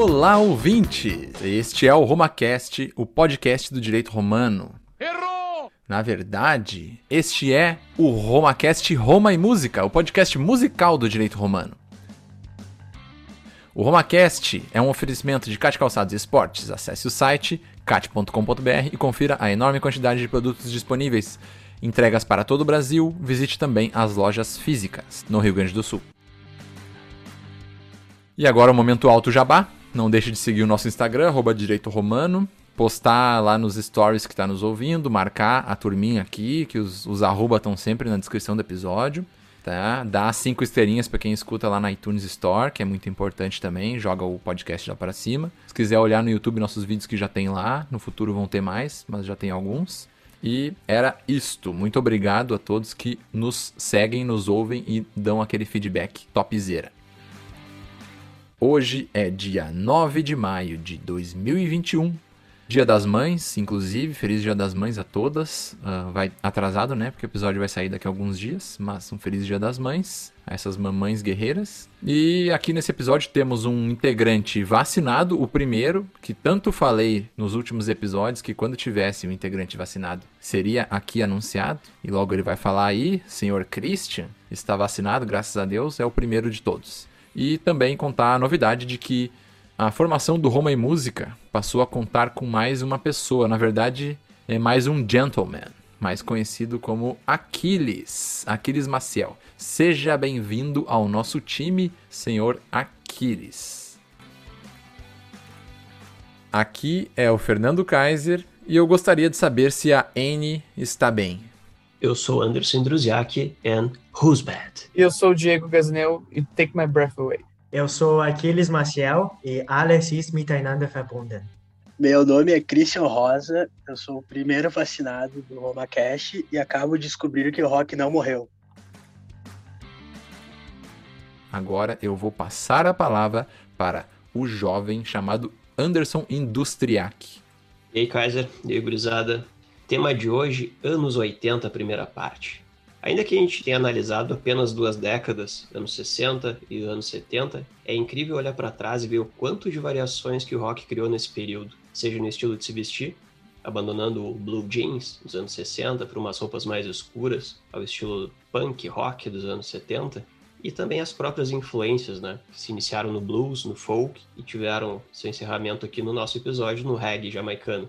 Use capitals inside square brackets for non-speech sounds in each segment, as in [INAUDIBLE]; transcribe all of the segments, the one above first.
Olá, ouvinte! Este é o RomaCast, o podcast do direito romano. Errou! Na verdade, este é o RomaCast Roma e Música, o podcast musical do direito romano. O RomaCast é um oferecimento de Cat Calçados e Esportes. Acesse o site cat.com.br e confira a enorme quantidade de produtos disponíveis. Entregas para todo o Brasil, visite também as lojas físicas no Rio Grande do Sul. E agora o momento alto jabá. Não deixe de seguir o nosso Instagram, arroba Direito Romano. Postar lá nos stories que está nos ouvindo, marcar a turminha aqui, que os, os arroba estão sempre na descrição do episódio. Tá? Dá cinco estrelinhas para quem escuta lá na iTunes Store, que é muito importante também. Joga o podcast lá para cima. Se quiser olhar no YouTube nossos vídeos que já tem lá, no futuro vão ter mais, mas já tem alguns. E era isto. Muito obrigado a todos que nos seguem, nos ouvem e dão aquele feedback topzera. Hoje é dia 9 de maio de 2021, Dia das Mães, inclusive, feliz Dia das Mães a todas. Uh, vai atrasado, né? Porque o episódio vai sair daqui a alguns dias, mas um feliz Dia das Mães a essas mamães guerreiras. E aqui nesse episódio temos um integrante vacinado, o primeiro, que tanto falei nos últimos episódios que quando tivesse um integrante vacinado seria aqui anunciado. E logo ele vai falar aí, senhor Christian está vacinado, graças a Deus, é o primeiro de todos e também contar a novidade de que a formação do Roma em Música passou a contar com mais uma pessoa, na verdade, é mais um gentleman, mais conhecido como Aquiles, Aquiles Maciel. Seja bem-vindo ao nosso time, senhor Aquiles. Aqui é o Fernando Kaiser e eu gostaria de saber se a N está bem. Eu sou Anderson Druziak and Who's Bad? Eu sou o Diego Gasnel e Take My Breath Away. Eu sou Aquiles Maciel e Alles ist miteinander verbunden. Meu nome é Christian Rosa, eu sou o primeiro vacinado do Roma Cash e acabo de descobrir que o Rock não morreu. Agora eu vou passar a palavra para o jovem chamado Anderson Industriak. E aí, Kaiser, e aí, gurizada. Tema de hoje, anos 80, primeira parte. Ainda que a gente tenha analisado apenas duas décadas, anos 60 e anos 70, é incrível olhar para trás e ver o quanto de variações que o rock criou nesse período, seja no estilo de se vestir, abandonando o blue jeans dos anos 60 para umas roupas mais escuras, ao estilo punk rock dos anos 70, e também as próprias influências, né, que se iniciaram no blues, no folk e tiveram seu encerramento aqui no nosso episódio no reggae jamaicano.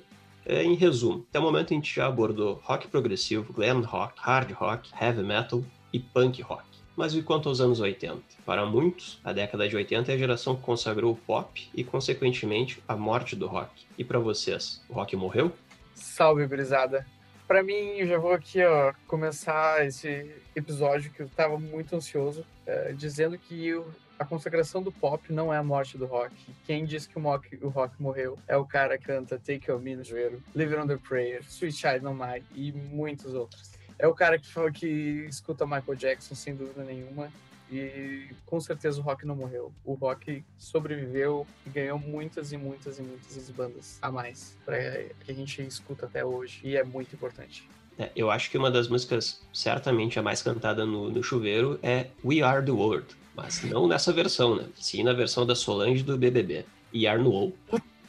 É, em resumo, até o momento a gente já abordou rock progressivo, glam rock, hard rock, heavy metal e punk rock. Mas e quanto aos anos 80? Para muitos, a década de 80 é a geração que consagrou o pop e, consequentemente, a morte do rock. E para vocês, o rock morreu? Salve, brisada! Para mim, eu já vou aqui ó, começar esse episódio que eu estava muito ansioso, é, dizendo que a consagração do pop não é a morte do rock. Quem diz que o rock, o rock morreu é o cara que canta Take On Me no joelho, Live Under Prayer, Sweet Child No Mine e muitos outros. É o cara que, que escuta Michael Jackson, sem dúvida nenhuma. E com certeza o rock não morreu. O rock sobreviveu e ganhou muitas e muitas e muitas bandas a mais para que a gente escuta até hoje. E é muito importante. É, eu acho que uma das músicas certamente a mais cantada no, no chuveiro é We Are the World mas não nessa versão, né? Sim na versão da Solange do BBB. Yarnuou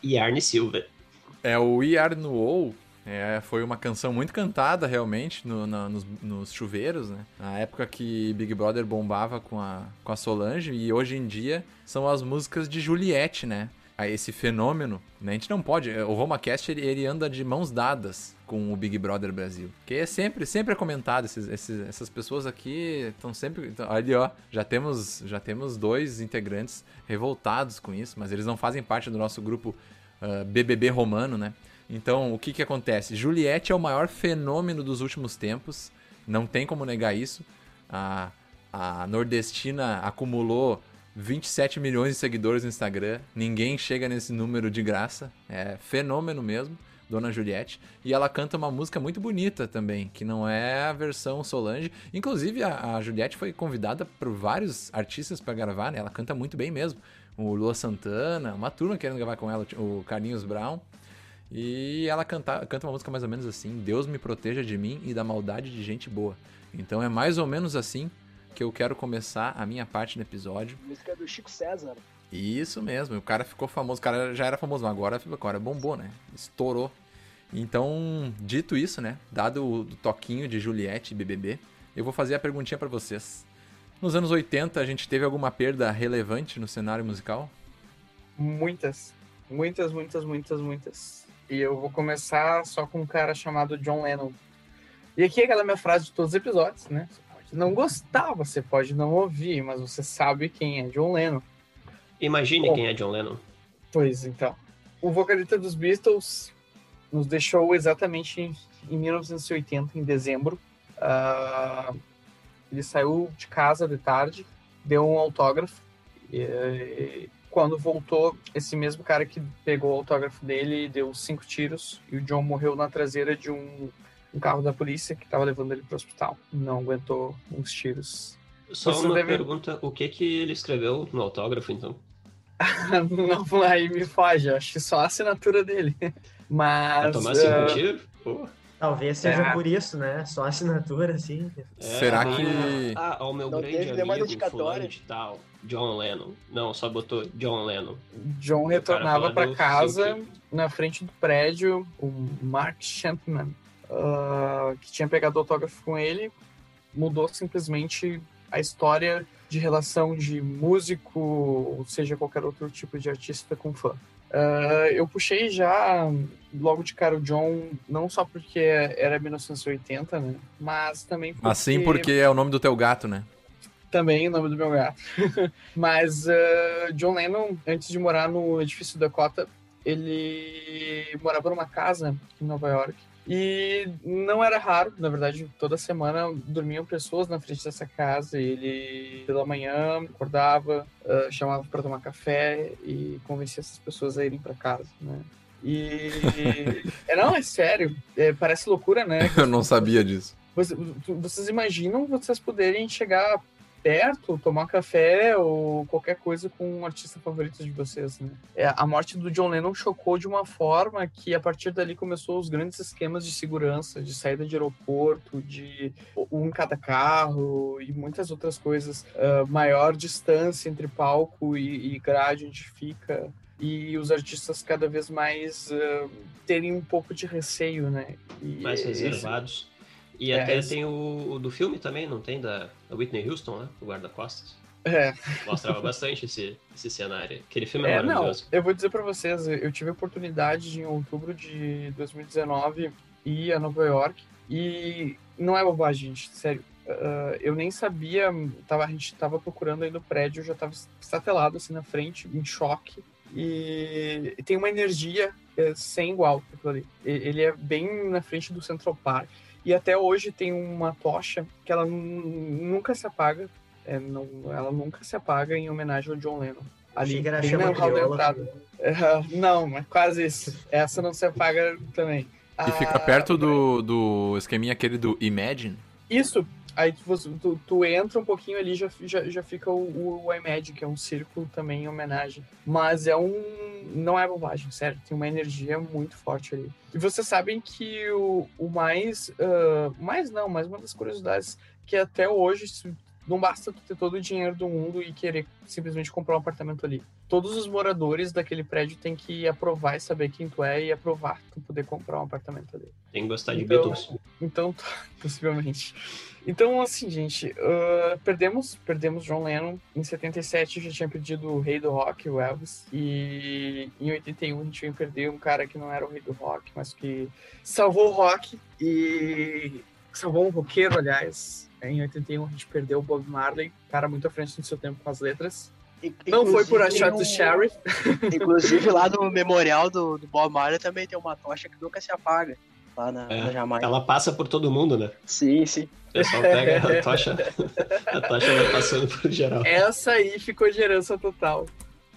e Arne Silva. É, o Yarnuou é, foi uma canção muito cantada, realmente, no, na, nos, nos, chuveiros, né? Na época que Big Brother bombava com a, com a Solange, e hoje em dia são as músicas de Juliette, né? A esse fenômeno, né? A gente não pode. O RomaCast ele, ele anda de mãos dadas com o Big Brother Brasil. Que é sempre, sempre é comentado. Esses, esses, essas pessoas aqui estão sempre. Tão, ali, ó, já temos, já temos dois integrantes revoltados com isso, mas eles não fazem parte do nosso grupo uh, ah, BBB romano, né? Então, o que que acontece? Juliette é o maior fenômeno dos últimos tempos. Não tem como negar isso. A, a nordestina acumulou 27 milhões de seguidores no Instagram. Ninguém chega nesse número de graça. É fenômeno mesmo, Dona Juliette. E ela canta uma música muito bonita também, que não é a versão Solange. Inclusive, a, a Juliette foi convidada por vários artistas para gravar, né? Ela canta muito bem mesmo. O Lua Santana, uma turma querendo gravar com ela, o Carlinhos Brown. E ela canta, canta uma música mais ou menos assim: Deus me proteja de mim e da maldade de gente boa. Então é mais ou menos assim que eu quero começar a minha parte do episódio. Música do Chico César. Isso mesmo, o cara ficou famoso, o cara já era famoso, mas agora, agora bombou, né? Estourou. Então, dito isso, né? Dado o toquinho de Juliette e BBB, eu vou fazer a perguntinha para vocês. Nos anos 80, a gente teve alguma perda relevante no cenário musical? Muitas. Muitas, muitas, muitas, muitas. E eu vou começar só com um cara chamado John Lennon. E aqui é aquela minha frase de todos os episódios, né? Não gostar, você pode não ouvir, mas você sabe quem é John Lennon. Imagine Bom. quem é John Lennon. Pois então. O vocalista dos Beatles nos deixou exatamente em, em 1980, em dezembro. Ah, ele saiu de casa de tarde, deu um autógrafo. E quando voltou, esse mesmo cara que pegou o autógrafo dele deu cinco tiros e o John morreu na traseira de um, um carro da polícia que estava levando ele para o hospital. Não aguentou uns tiros. Só Você uma deve- pergunta, o que que ele escreveu no autógrafo, então? [LAUGHS] Não, aí me foge, acho que só a assinatura dele. [LAUGHS] Mas. Pra tomar cinco ah, tiros? Pô. Talvez seja É. por isso, né? Só assinatura, assim. É, Será que- Ah, ao meu Não grande teve amigo fulano de tal, John Lennon. Não, só botou John Lennon. John retornava para casa na frente do prédio, o Mark Champman, ah, que tinha pegado autógrafo com ele, mudou simplesmente a história de relação de músico, ou seja, qualquer outro tipo de artista com fã. Ah, eu puxei já logo de cara o John, não só porque era 1980, né? Mas também porque... Assim porque é o nome do teu gato, né? Também o nome do meu gato. [LAUGHS] Mas uh, John Lennon, antes de morar no edifício Dakota, ele morava numa casa em Nova York. E não era raro, na verdade, toda semana dormiam pessoas na frente dessa casa. E ele, pela manhã, acordava, uh, chamava para tomar café e convencia essas pessoas a irem para casa, né? E. [LAUGHS] é, não, é sério. É, parece loucura, né? [LAUGHS] Eu não sabia disso. Você- Vocês imaginam vocês poderem chegar perto, tomar café ou qualquer coisa com um artista favorito de vocês, né? É, a morte do John Lennon chocou de uma forma que a partir dali começou os grandes esquemas de segurança, de saída de aeroporto, de um em cada carro e muitas outras coisas. Ah, maior distância entre palco e, e grade onde fica e os artistas cada vez mais ah, terem um pouco de receio, né? E Mais esse- reservados. E É, até esse- tem o, o do filme também, não tem? Da, da Whitney Houston, né? O guarda-costas. É, Mostrava bastante esse, esse cenário. Aquele filme é, É, não, maravilhoso. eu vou dizer pra vocês, eu tive a oportunidade de, em outubro de 2019 ir a Nova York e não é bobagem, gente, sério. Ah, eu nem sabia, tava, a gente tava procurando aí no prédio, eu já tava estatelado assim na frente, em choque. E tem uma energia é, sem igual aquilo ali. Ele é bem na frente do Central Park. E até hoje tem uma tocha que ela nu- nunca se apaga. É, não, ela nunca se apaga em homenagem ao John Lennon. Ali, era bem na hall da entrada. É, [LAUGHS] não, mas quase isso. Essa não se apaga também. E fica Ah, perto do, do esqueminha aquele do Imagine. Isso. Aí tu, você- tu, tu entra um pouquinho ali já já, já fica o, o que é um círculo também em homenagem. Mas é um. Não é bobagem, sério. Tem uma energia muito forte ali. E vocês sabem que o, o mais. ah, mais não, mas uma das curiosidades que até hoje não basta tu ter todo o dinheiro do mundo e querer simplesmente comprar um apartamento ali. Todos os moradores daquele prédio têm que aprovar e saber quem tu é e aprovar tu poder comprar um apartamento ali. Tem que gostar de Então- Beatles. Então, [LAUGHS] possivelmente. Então, assim, gente, ah, perdemos, perdemos John Lennon. Em 77 já tinha perdido o rei do rock, o Elvis. E em 81 a gente ia perder um cara que não era o rei do rock, mas que salvou o rock e salvou um roqueiro, aliás. Em 81 a gente perdeu o Bob Marley, cara muito à frente do seu tempo com as letras. In- Não foi por a inclusive, shot do Sheriff. [LAUGHS] Inclusive lá no memorial do, do Bob Marley também tem uma tocha que nunca se apaga. Lá na, É, na Jamaica. Ela passa por todo mundo, né? Sim, sim. O pessoal pega a tocha, a tocha vai passando por geral. Essa aí ficou de herança total.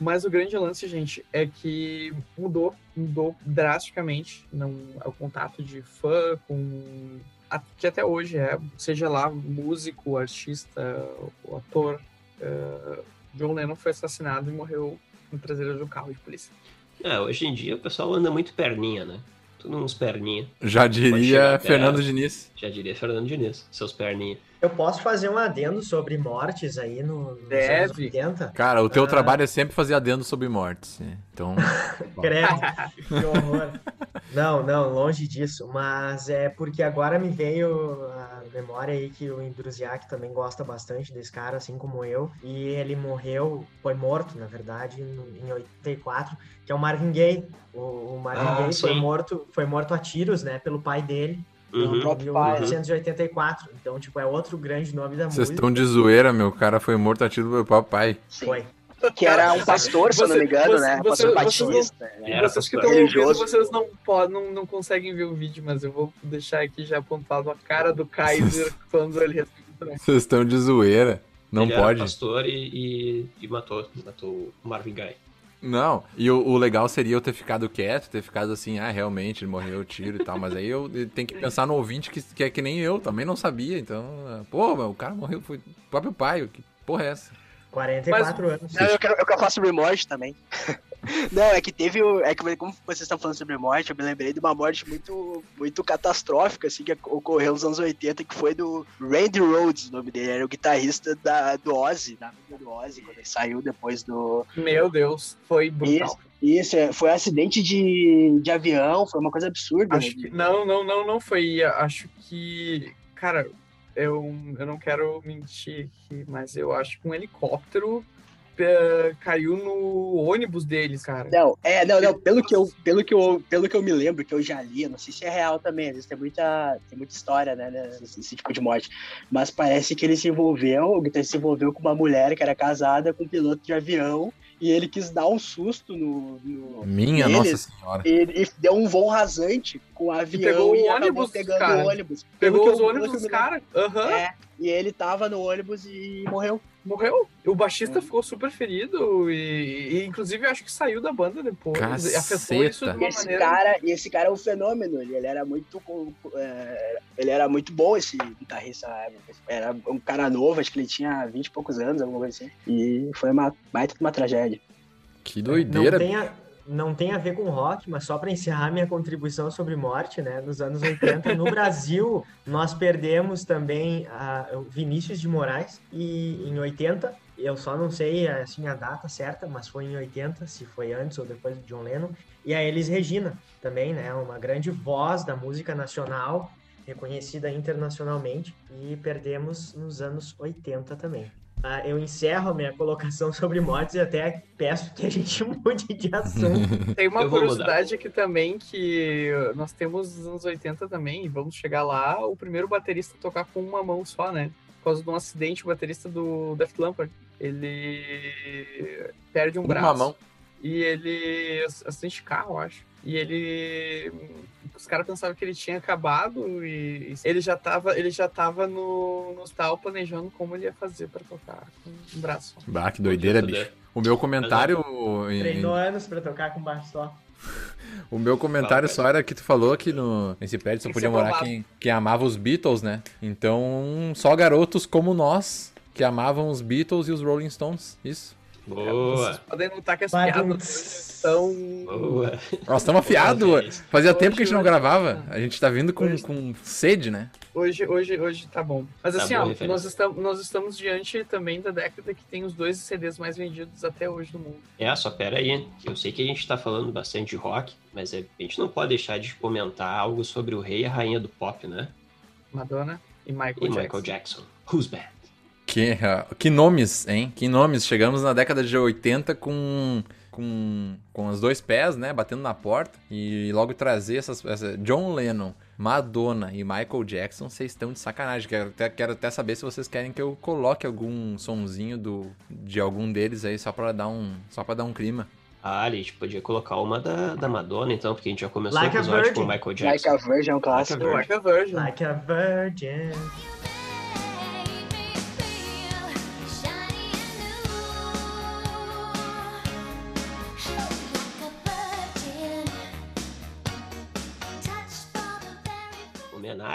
Mas o grande lance, gente, é que mudou, mudou drasticamente não, é o contato de fã com. Que até hoje é, seja lá músico, artista, o ator. eh, John Lennon foi assassinado e morreu no traseiro de um carro de polícia. É, hoje em dia o pessoal anda muito perninha, né? Tudo uns perninha. Já diria. Fernando Diniz. Já diria Fernando Diniz, seus perninha. Eu posso fazer um adendo sobre mortes aí no, nos Deve. anos 80? Cara, o teu Ah. trabalho é sempre fazer adendo sobre mortes. né? Então, [LAUGHS] Credo, que horror. Não, não, longe disso. Mas é porque agora me veio a memória aí que o Indruziak também gosta bastante desse cara, assim como eu. E ele morreu, foi morto, na verdade, em 84, que é o Marvin Gaye. O, o Marvin Ah, Gaye foi morto, foi morto a tiros, né, pelo pai dele. Uhum. Próprio 1984. Então, tipo, é outro grande nome da vocês música. estão de zoeira, meu. O cara foi morto a tiro do meu papai. Sim. Foi. Que era um pastor, se eu não me engano, Você- né? você- pastor vocês não- batista. né? Era vocês que pastor estão ouvindo, vocês não, podem, não, não conseguem ver o vídeo, mas eu vou deixar aqui já apontado a cara do Kaiser [LAUGHS] quando ele respondeu. Vocês estão de zoeira. Não Ele era pode. pastor e, e, e matou, matou o Marvin Gaye. Não, e o, o legal seria eu ter ficado quieto, ter ficado assim, ah, realmente, ele morreu o tiro e tal, mas aí eu tenho que pensar no ouvinte que, que é que nem eu, também não sabia, então, ah, pô, o cara morreu, foi o próprio pai, que porra é essa? 44 anos. Não, eu quero, eu quero falar sobre morte também. [LAUGHS] Não, é que teve. É que como vocês estão falando sobre morte, eu me lembrei de uma morte muito, muito catastrófica, assim, que ocorreu nos anos 80, que foi do Randy Rhoads, o nome dele, era o guitarrista da, do Ozzy, da banda do Ozzy, quando ele saiu depois do. Meu Deus, foi brutal. Isso, é, foi um acidente de, de avião, foi uma coisa absurda. Acho né? que, não, não, não, não foi. Acho que. Cara, eu, eu não quero mentir aqui, mas eu acho que um helicóptero caiu no ônibus deles, cara. Não, é, não, não, pelo que, eu, pelo, que eu, pelo que eu me lembro, que eu já li, não sei se é real também, às vezes tem muita, tem muita história, né, nesse, nesse tipo de morte, mas parece que ele se envolveu, guitarrista se envolveu com uma mulher que era casada com um piloto de avião, e ele quis dar um susto no... no Minha neles, Nossa Senhora. e, e deu um voo rasante com o avião pegou o e acabou ônibus, pegando cara. o ônibus. Pegou os ônibus dos lembro. caras. Aham. É, e ele tava no ônibus e morreu. Morreu. O baixista É. ficou super ferido e, e, inclusive, eu acho que saiu da banda depois. E afetou isso de Caceta. uma esse maneira. cara, e esse cara é um fenômeno. Ele, ele era muito, é, ele era muito bom esse guitarrista. Era um cara novo, acho que ele tinha 20 e poucos anos, alguma coisa assim. E foi uma baita de uma tragédia. Que Não doideira. tem, a, não tem a ver com rock, mas só para encerrar minha contribuição sobre morte, né? Nos anos 80, no Brasil, nós perdemos também a, o Vinícius de Moraes, e em 80, eu só não sei assim, a data certa, mas foi em 80, se foi antes ou depois do John Lennon, e a Elis Regina também, né? Uma grande voz da música nacional, reconhecida internacionalmente, e perdemos nos anos 80 também. Ah, eu encerro a minha colocação [LAUGHS] sobre mortes e até peço que a gente [LAUGHS] mude de assunto. [LAUGHS] Tem uma curiosidade aqui também que nós temos nos anos 80 também, e vamos chegar lá, o primeiro baterista a tocar com uma mão só, né? Por causa de um acidente, o baterista do Def Leppard, ele perde um Uma braço. mão. E ele. acidente de carro, eu acho. E ele. Os caras pensavam que ele tinha acabado e ele já tava, ele já tava no, no hospital planejando como ele ia fazer pra tocar com um braço. só. Bah, que doideira, bicho. O meu comentário. Treinou anos pra tocar com baixo só. [LAUGHS] O meu comentário só era que tu falou que no nesse prédio só podia morar quem, quem amava os Beatles, né? Então, só garotos como nós que amavam os Beatles e os Rolling Stones. Isso. Boa, Vocês podem notar que as Vai, piadas são. boa. Nós estamos afiados. Fazia Hoje, tempo que a gente não gravava. A gente tá vindo com, Hoje- com sede, né? Hoje, hoje, hoje tá bom. Mas Tá assim, bom, ó, nós estamos, nós estamos diante também da década que tem os dois CDs mais vendidos até hoje no mundo. É, só pera aí. Eu sei que a gente tá falando bastante de rock, mas é- a gente não pode deixar de comentar algo sobre o rei e a rainha do pop, né? Madonna e Michael E Jackson. Michael Jackson. Who's bad? Que, ah, que nomes, hein? Que nomes. Chegamos na década de 80 com, com, com os dois pés, né? Batendo na porta. E logo trazer essas, essa John Lennon, Madonna e Michael Jackson, vocês estão de sacanagem. Quero até, quero até saber se vocês querem que eu coloque algum sonzinho do, de algum deles aí, só pra dar um, só pra dar um clima. Ah, ali, a gente podia colocar uma da, da Madonna, então, porque a gente já começou Like o a episódio com o Virgin. Michael Like Jackson. a Virgin é um clássico. Like a Like a Virgin. Like a virgin.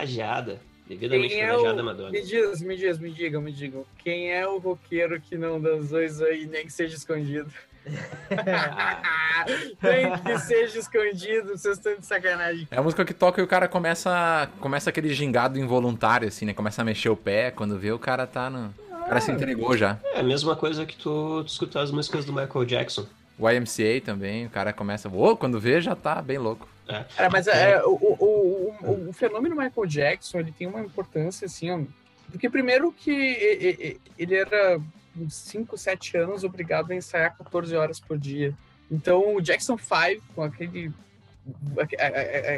Homenageada. Devidamente Quem é o... Madonna. Me diz, me diz, me digam, me digam. Quem é o roqueiro que não dançou isso aí, nem que seja escondido? [LAUGHS] Tem que seja escondido, vocês estão de sacanagem. É a música que toca e o cara começa, começa aquele gingado involuntário, assim, né? Começa a mexer o pé, quando vê o cara tá no... O cara se entregou já. É a mesma coisa que tu, tu escutar as músicas do Michael Jackson. O YMCA também, o cara começa... Ô, quando vê, já tá bem louco. É. Cara, mas é, o, o, o, o, o fenômeno Michael Jackson, ele tem uma importância, assim, porque primeiro que ele era uns 5, 7 anos obrigado a ensaiar 14 horas por dia. Então o Jackson 5, com aquele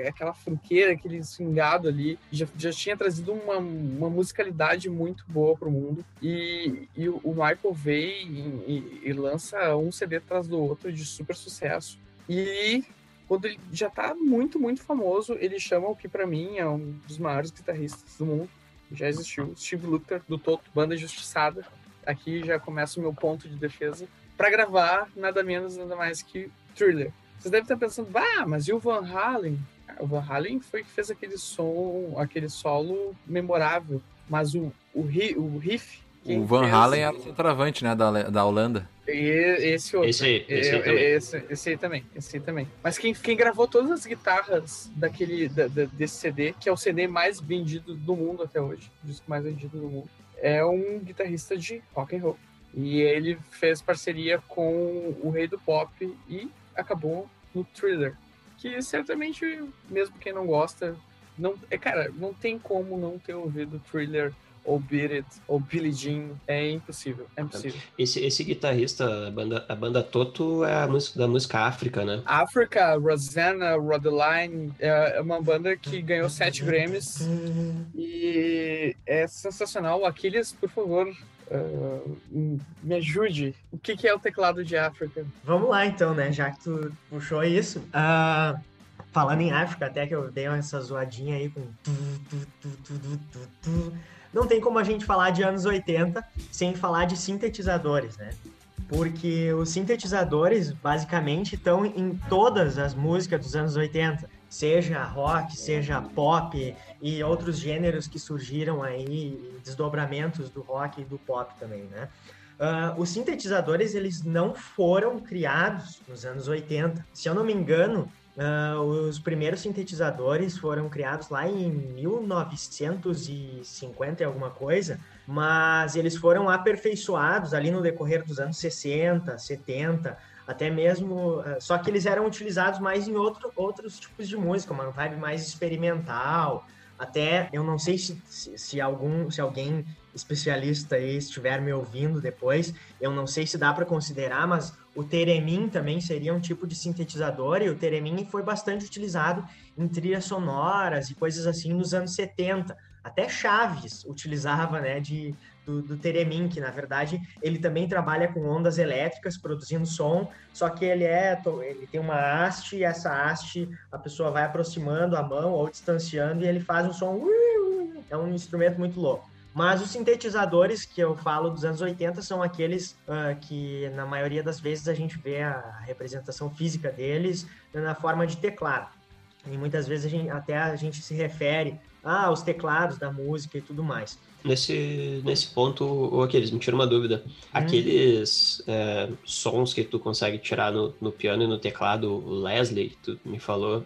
aquela franqueira, aquele swingado ali, já, já tinha trazido uma, uma musicalidade muito boa pro mundo. E, e o o Michael veio e, e- e lança um CD atrás do outro de super sucesso. E quando ele já tá muito, muito famoso, ele chama o que pra mim é um dos maiores guitarristas do mundo. Já existiu, Steve Lukather, do Toto, Banda Justiçada. Aqui já começa o meu ponto de defesa. Pra gravar nada menos, nada mais que Thriller. Vocês devem estar pensando, bah, mas e o Van Halen? O Van Halen foi que fez aquele som, aquele solo memorável. Mas o, o, o riff. Quem o Van Halen era o centroavante, né, da, da Holanda. e esse outro. Esse aí, esse aí É, também. Esse, esse aí também, esse aí também. Mas quem, quem gravou todas as guitarras daquele, da- da- desse CD, que é o CD mais vendido do mundo até hoje, o disco mais vendido do mundo, é um guitarrista de rock and roll. E ele fez parceria com o rei do pop e acabou no Thriller. Que certamente, mesmo quem não gosta, não, é, cara, não tem como não ter ouvido Thriller ou Beat It ou Billie Jean. É impossível, é impossível. Esse, esse guitarrista, a banda, a banda Toto é a música da música África, né? Africa, Rosanna, Rodeline é é uma banda que ganhou sete Grammys e é sensacional. Aquiles, por favor, ah, me ajude. O que, que é o teclado de África? Vamos lá então, né? Já que tu puxou isso. Ah, falando em África, até que eu dei essa zoadinha aí com. tu, tu, tu, tu, tu, tu, tu. Não tem como a gente falar de anos 80 sem falar de sintetizadores, né? Porque os sintetizadores basicamente estão em todas as músicas dos anos 80, seja rock, seja pop e outros gêneros que surgiram aí, desdobramentos do rock e do pop também, né? Ah, os sintetizadores eles não foram criados nos anos 80. Se eu não me engano, ah, os primeiros sintetizadores foram criados lá em 1950 e alguma coisa, mas eles foram aperfeiçoados ali no decorrer dos anos 60, 70, até mesmo. ah, Só que eles eram utilizados mais em outro, outros tipos de música, uma vibe mais experimental. Até eu não sei se, se, se algum, se alguém especialista aí estiver me ouvindo depois, eu não sei se dá para considerar, mas o Theremin também seria um tipo de sintetizador e o Theremin foi bastante utilizado em trilhas sonoras e coisas assim nos anos 70. Até Chaves utilizava, né, de, do, do Theremin, que na verdade ele também trabalha com ondas elétricas produzindo som, só que ele é ele tem uma haste e essa haste a pessoa vai aproximando a mão ou distanciando e ele faz um som é um instrumento muito louco. Mas os sintetizadores que eu falo dos anos 80 são aqueles ah, que, na maioria das vezes, a gente vê a representação física deles na forma de teclado. E muitas vezes a gente- até a gente se refere ah, aos teclados da música e tudo mais. Nesse, nesse ponto, ou aqueles, me tira uma dúvida. Aqueles é, sons que tu consegue tirar no, no piano e no teclado, o Leslie, tu me falou,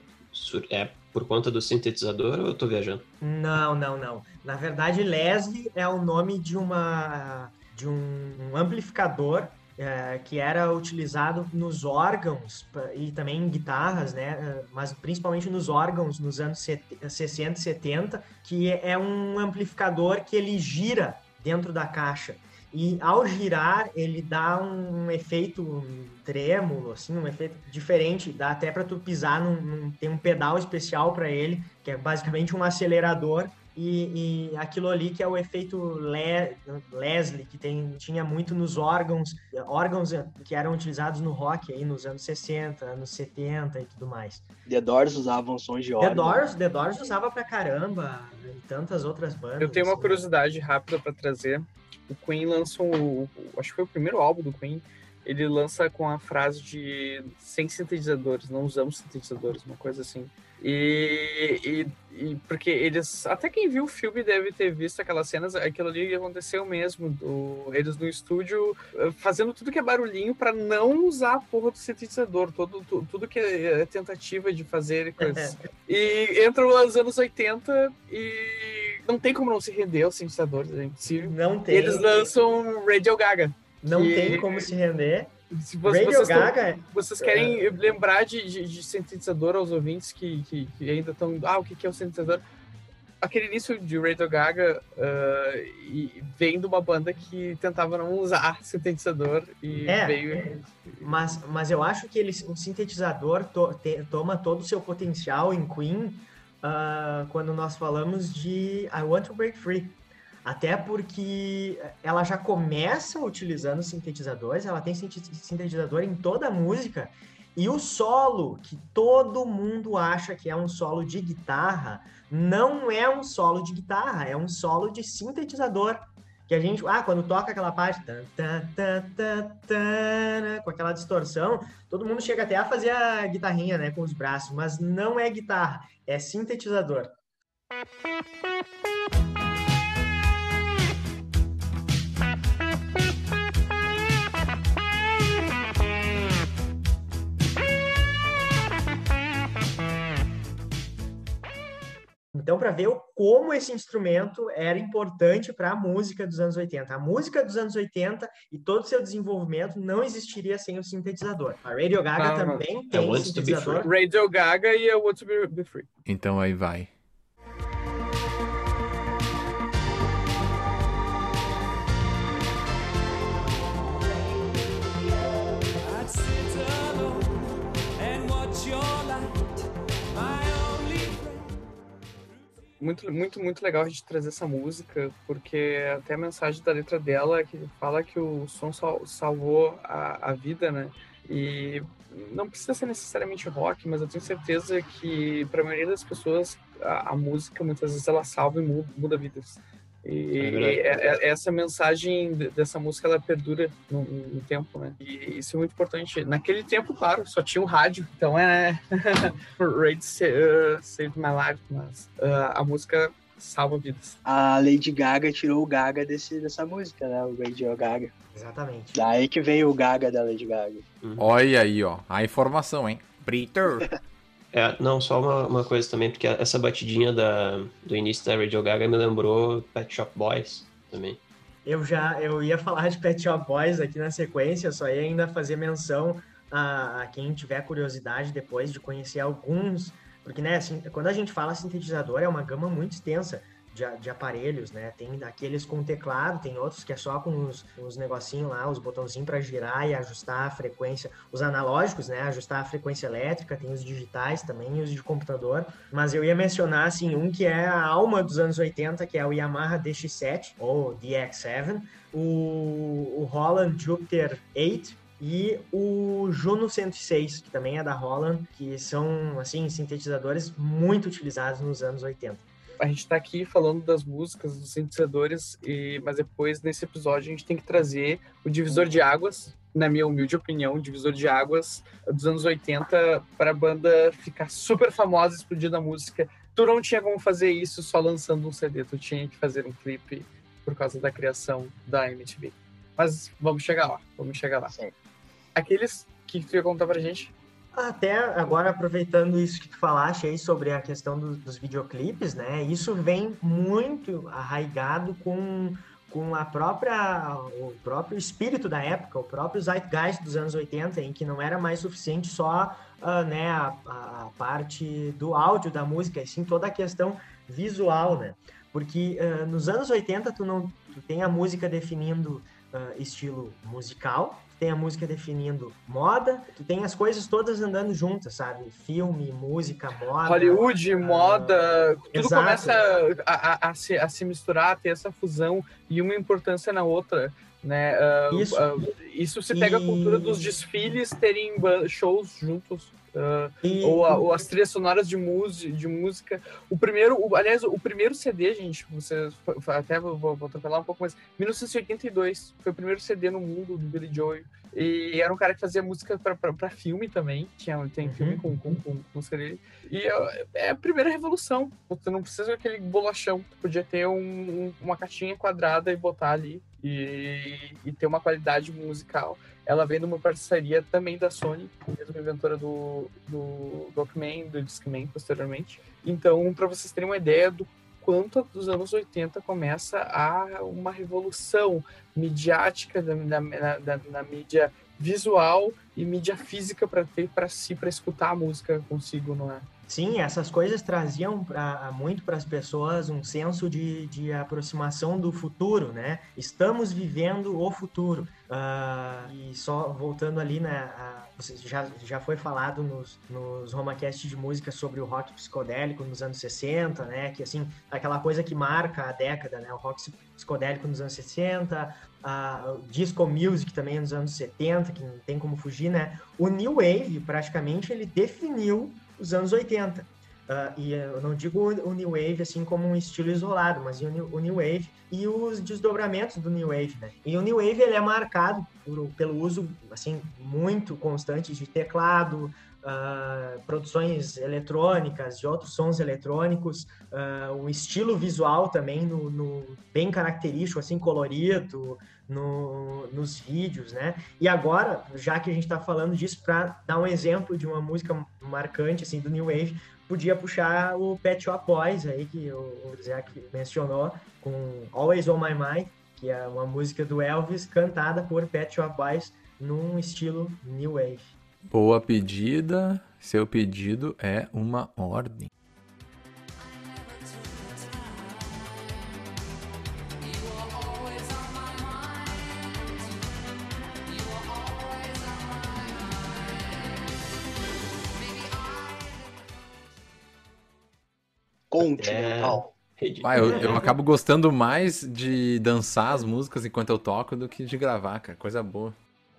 é por conta do sintetizador ou eu tô viajando? Não, não, não. Na verdade, Leslie é o nome de uma de um, amplificador é, que era utilizado nos órgãos e também em guitarras, né? é, Mas principalmente nos órgãos nos anos set- 60 e 70, que é um amplificador que ele gira dentro da caixa. E ao girar, ele dá um efeito trêmulo, assim, um efeito diferente. Dá até para tu pisar num, num- Tem um pedal especial para ele, que é basicamente um acelerador. E, e aquilo ali que é o efeito Le- Leslie, que tem, tinha muito nos órgãos, órgãos que eram utilizados no rock aí nos anos 60, anos 70 e tudo mais. The Doors usavam sons de The órgão. Doors, The Doors usava pra caramba, e tantas outras bandas. Eu tenho uma assim. curiosidade rápida para trazer. O Queen lançou, o- acho que foi o primeiro álbum do Queen, ele lança com a frase de sem sintetizadores, não usamos sintetizadores, uma coisa assim. E, e, e, porque eles. Até quem viu o filme deve ter visto aquelas cenas, aquilo ali aconteceu mesmo. O, eles no estúdio eh, fazendo tudo que é barulhinho para não usar a porra do sintetizador, todo, tudo, tudo que é tentativa de fazer coisas. [LAUGHS] e entram os anos 80 e não tem como não se render aos sintetizadores, é impossível. Não tem. Eles lançam Radio Gaga. Não que... tem como se render. Se vocês, vocês, tão, vocês querem é... lembrar de, de, de, sintetizador aos ouvintes que, que, que ainda estão. Ah, o que, que é o sintetizador? Aquele início de Radio Gaga uh, e vem de uma banda que tentava não usar [LAUGHS] sintetizador e é, veio. Mas, mas eu acho que ele, o sintetizador to, te, toma todo o seu potencial em Queen uh, quando nós falamos de I Want to Break Free até porque ela já começa utilizando sintetizadores, ela tem sintetizador em toda a música, e o solo, que todo mundo acha que é um solo de guitarra, não é um solo de guitarra, é um solo de sintetizador. Que a gente, ah, quando toca aquela parte, com aquela distorção, todo mundo chega até a fazer a guitarrinha, né, com os braços, mas não é guitarra, é sintetizador. Então, para ver como esse instrumento era importante para a música dos anos 80. A música dos anos 80 e todo o seu desenvolvimento não existiria sem o sintetizador. A Radio Gaga ah, também tem é sintetizador. Radio Gaga e I Want to Be Free. Então aí vai. Muito, muito, muito legal a gente trazer essa música, porque até a mensagem da letra dela é que fala que o som sal, salvou a, a vida, né? E não precisa ser necessariamente rock, mas eu tenho certeza que para a maioria das pessoas a, a, música muitas vezes ela salva e muda, muda vidas. E é, é, é essa mensagem dessa música ela perdura no, no, tempo, né? E isso é muito importante. Naquele tempo, claro, só tinha o rádio, então é [LAUGHS] Raid uh, Saved My Life, mas uh, a música salva vidas. A Lady Gaga tirou o Gaga desse, dessa música, né? O Radio Gaga. Exatamente. Daí que veio o Gaga da Lady Gaga. Uhum. Olha aí, ó, a informação, hein? Brito. [LAUGHS] É, não, só uma, uma coisa também, porque essa batidinha da, do início da Radio Gaga me lembrou Pet Shop Boys também. Eu já eu ia falar de Pet Shop Boys aqui na sequência, só ia ainda fazer menção a, a quem tiver curiosidade depois de conhecer alguns, porque né, assim, quando a gente fala sintetizador é uma gama muito extensa de, de, aparelhos, né? Tem aqueles com teclado, tem outros que é só com os, os negocinhos lá, os botãozinhos para girar e ajustar a frequência. Os analógicos, né? Ajustar a frequência elétrica, tem os digitais também, os de computador. Mas eu ia mencionar, assim, um que é a alma dos anos 80, que é o Yamaha DX7 ou DX7, o, o Holland Jupiter 8, e o Juno 106, que também é da Holland, que são assim sintetizadores muito utilizados nos anos 80 a gente está aqui falando das músicas, dos sintetizadores, e, mas depois, nesse episódio, a gente tem que trazer o divisor de águas, na minha humilde opinião, o divisor de águas dos anos 80 para a banda ficar super famosa, explodir na música. Tu não tinha como fazer isso só lançando um CD, tu tinha que fazer um clipe por causa da criação da MTV. Mas vamos chegar lá, vamos chegar lá. Sim. Aqueles que tu ia contar pra gente? Até agora, aproveitando isso que tu falaste aí sobre a questão do, dos videoclipes, né? Isso vem muito arraigado com, com a própria, o próprio espírito da época, o próprio zeitgeist dos anos 80, em que não era mais suficiente só uh, né, a, a, parte do áudio da música, e sim toda a questão visual, né? Porque uh, nos anos 80 tu não tu tem a música definindo uh, estilo musical, tem a música definindo moda, tu tem as coisas todas andando juntas, sabe? Filme, música, moda. Hollywood, uh, moda, tudo exato. começa a, a, a, se, a se misturar, a ter essa fusão e uma importância na outra. Né? Uh, Isso. uh, isso se pega a E- cultura dos desfiles terem shows juntos. uh, E- ou, a- ou as trilhas sonoras de, música de música. O primeiro, o- aliás, o primeiro CD, gente, você até vou, vou, vou atropelar um pouco, mas 1982 foi o primeiro CD no mundo do Billy Joel. E era um cara que fazia música para filme também. Tinha, tem Uhum. filme com, com, com música dele. E é, é a primeira revolução. Você não precisa daquele bolachão. Tu podia ter um- um- uma caixinha quadrada e botar ali. E, e ter uma qualidade musical. Ela vem de uma parceria também da Sony, mesma inventora do, do Walkman, do Discman posteriormente. Então, para vocês terem uma ideia do quanto dos anos 80 começa a uma revolução midiática da, da, da, da mídia visual e mídia física para ter para si para escutar a música consigo, não é? Sim, essas coisas traziam pra, muito para as pessoas um senso de, de aproximação do futuro, né? Estamos vivendo o futuro. Ah, e só voltando ali, né? já, já foi falado nos, nos Romacast de música sobre o rock psicodélico nos anos 60, né? Que assim, aquela coisa que marca a década, né? O rock psicodélico nos anos 60, a, disco music também nos anos 70, que não tem como fugir, né? O New Wave, praticamente, ele definiu os anos 80. Ah, e eu não digo o New Wave assim como um estilo isolado, mas o New, o New Wave e os desdobramentos do New Wave, né? E o New Wave ele é marcado por- pelo uso assim muito constante de teclado, ah, produções eletrônicas, de outros sons eletrônicos, ah, o estilo visual também no, no- bem característico, assim colorido no- nos vídeos, né? E agora, já que a gente está falando disso, para dar um exemplo de uma música marcante assim do New Wave, podia puxar o Pet Shop Boys aí que o, Zé aqui mencionou com Always on My Mind, que é uma música do Elvis cantada por Pet Shop Boys num estilo New Wave. Boa pedida. Seu pedido é uma ordem. Continental. Ah, eu, eu acabo gostando mais de dançar as músicas enquanto eu toco do que de gravar, cara. Coisa boa.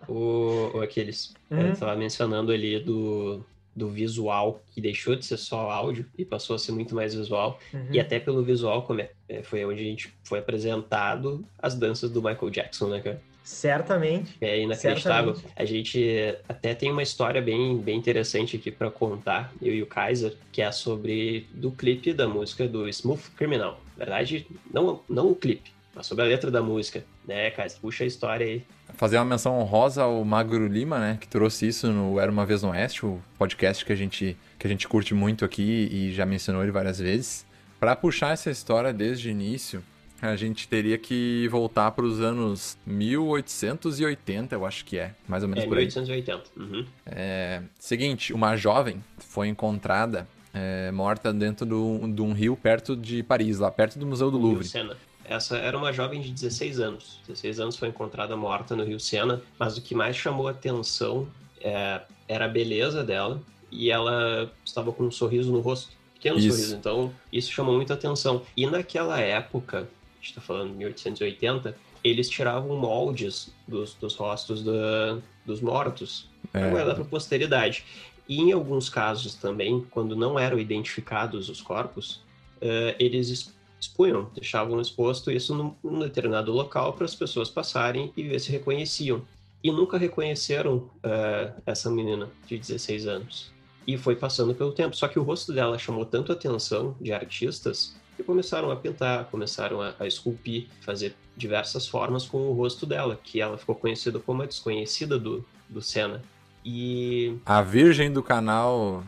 O, o aqueles. Hum. Eu tava mencionando ali do, do visual, que deixou de ser só áudio e passou a ser muito mais visual. Uhum. E até pelo visual, como é, é, foi onde a gente foi apresentado as danças do Michael Jackson, né, cara? Certamente. É inacreditável. Certamente. A gente até tem uma história bem, bem interessante aqui pra contar, eu e o Kaiser, que é sobre do clipe da música do Smooth Criminal. Na verdade, não, não o clipe, mas sobre a letra da música, né, Kaiser? Puxa a história aí. Fazer uma menção honrosa ao Magro Lima, né? Que trouxe isso no Era Uma Vez no Oeste, o podcast que a gente, que a gente curte muito aqui e já mencionou ele várias vezes. Pra puxar essa história desde o início, a gente teria que voltar para os anos 1880, eu acho que é, mais ou menos É, por aí. 1880. Uhum. É, seguinte, uma jovem foi encontrada é, morta dentro do- de um rio perto de Paris, lá perto do Museu do Louvre. Sena. Essa era uma jovem de 16 anos. 16 anos foi encontrada morta no Rio Sena, mas o que mais chamou a atenção é, era a beleza dela e ela estava com um sorriso no rosto. Pequeno Isso. sorriso, então isso chamou muita atenção. E naquela época, está falando de 1880, eles tiravam moldes dos, dos rostos da- dos mortos para É, guardar para a posteridade. E em alguns casos também, quando não eram identificados os corpos, eh, eles es- expunham, deixavam exposto isso num, num determinado local para as pessoas passarem e ver se reconheciam. E nunca reconheceram eh, essa menina de 16 anos. E foi passando pelo tempo. Só que o rosto dela chamou tanto a atenção de artistas que começaram a pintar, começaram a, a esculpir, fazer diversas formas com o rosto dela, que ela ficou conhecida como a desconhecida do, do Senna. E A Virgem do canal.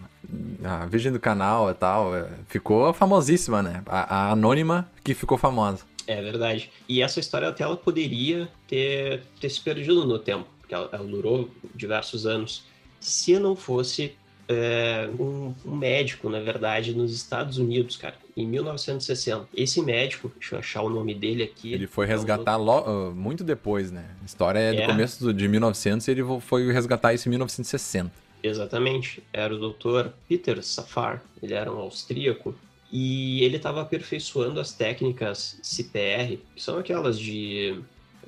A Virgem do canal e tal. é, Ficou famosíssima, né? A, a anônima que ficou famosa. É verdade. E essa história até ela poderia ter, ter se perdido no tempo, porque ela, ela durou diversos anos, se não fosse é, um, um médico, na verdade, nos Estados Unidos, cara, em 1960. Esse médico, deixa eu achar o nome dele aqui. Ele foi é um resgatar lo- ah, muito depois, né? A história é do É. começo de 1900 e ele foi resgatar isso em 1960. Exatamente, era o Dr. Peter Safar, ele era um austríaco e ele estava aperfeiçoando as técnicas CPR, que são aquelas de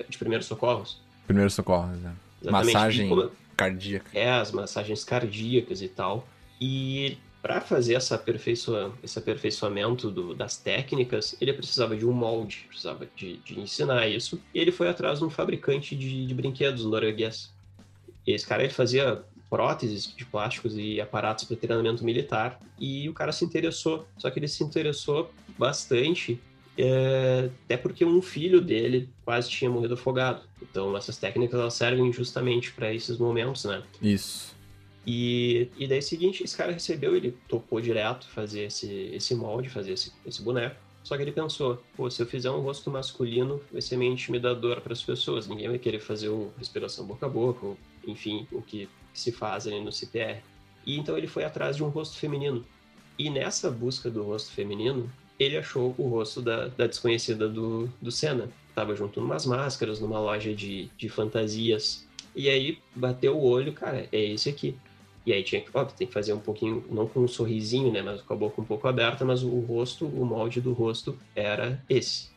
de primeiros socorros. Primeiros socorros, né? Exatamente. Massagem E como- cardíaca. É, as massagens cardíacas e tal. E para fazer essa aperfeiçoa, esse aperfeiçoamento do- das técnicas, ele precisava de um molde, precisava de, de ensinar isso. E ele foi atrás de um fabricante de, de brinquedos norueguês. Esse cara ele fazia próteses de plásticos e aparatos para treinamento militar. E o cara se interessou. Só que ele se interessou bastante é, até porque um filho dele quase tinha morrido afogado. Então essas técnicas elas servem justamente para esses momentos, né? Isso. E, e daí seguinte, esse cara recebeu, ele topou direto fazer esse, esse molde, fazer esse, esse boneco. Só que ele pensou, pô, se eu fizer um rosto masculino, vai ser meio intimidador para as pessoas. Ninguém vai querer fazer o respiração boca a boca, ou, enfim, o que se faz ali no CPR. E então ele foi atrás de um rosto feminino. E nessa busca do rosto feminino, ele achou o rosto da, da desconhecida do, do Senna. Tava junto numas máscaras, numa loja de, de fantasias. E aí bateu o olho, cara, é esse aqui. E aí tinha que, óbvio, tem que fazer um pouquinho, não com um sorrisinho, né, mas com a boca um pouco aberta, mas o rosto, o molde do rosto era esse.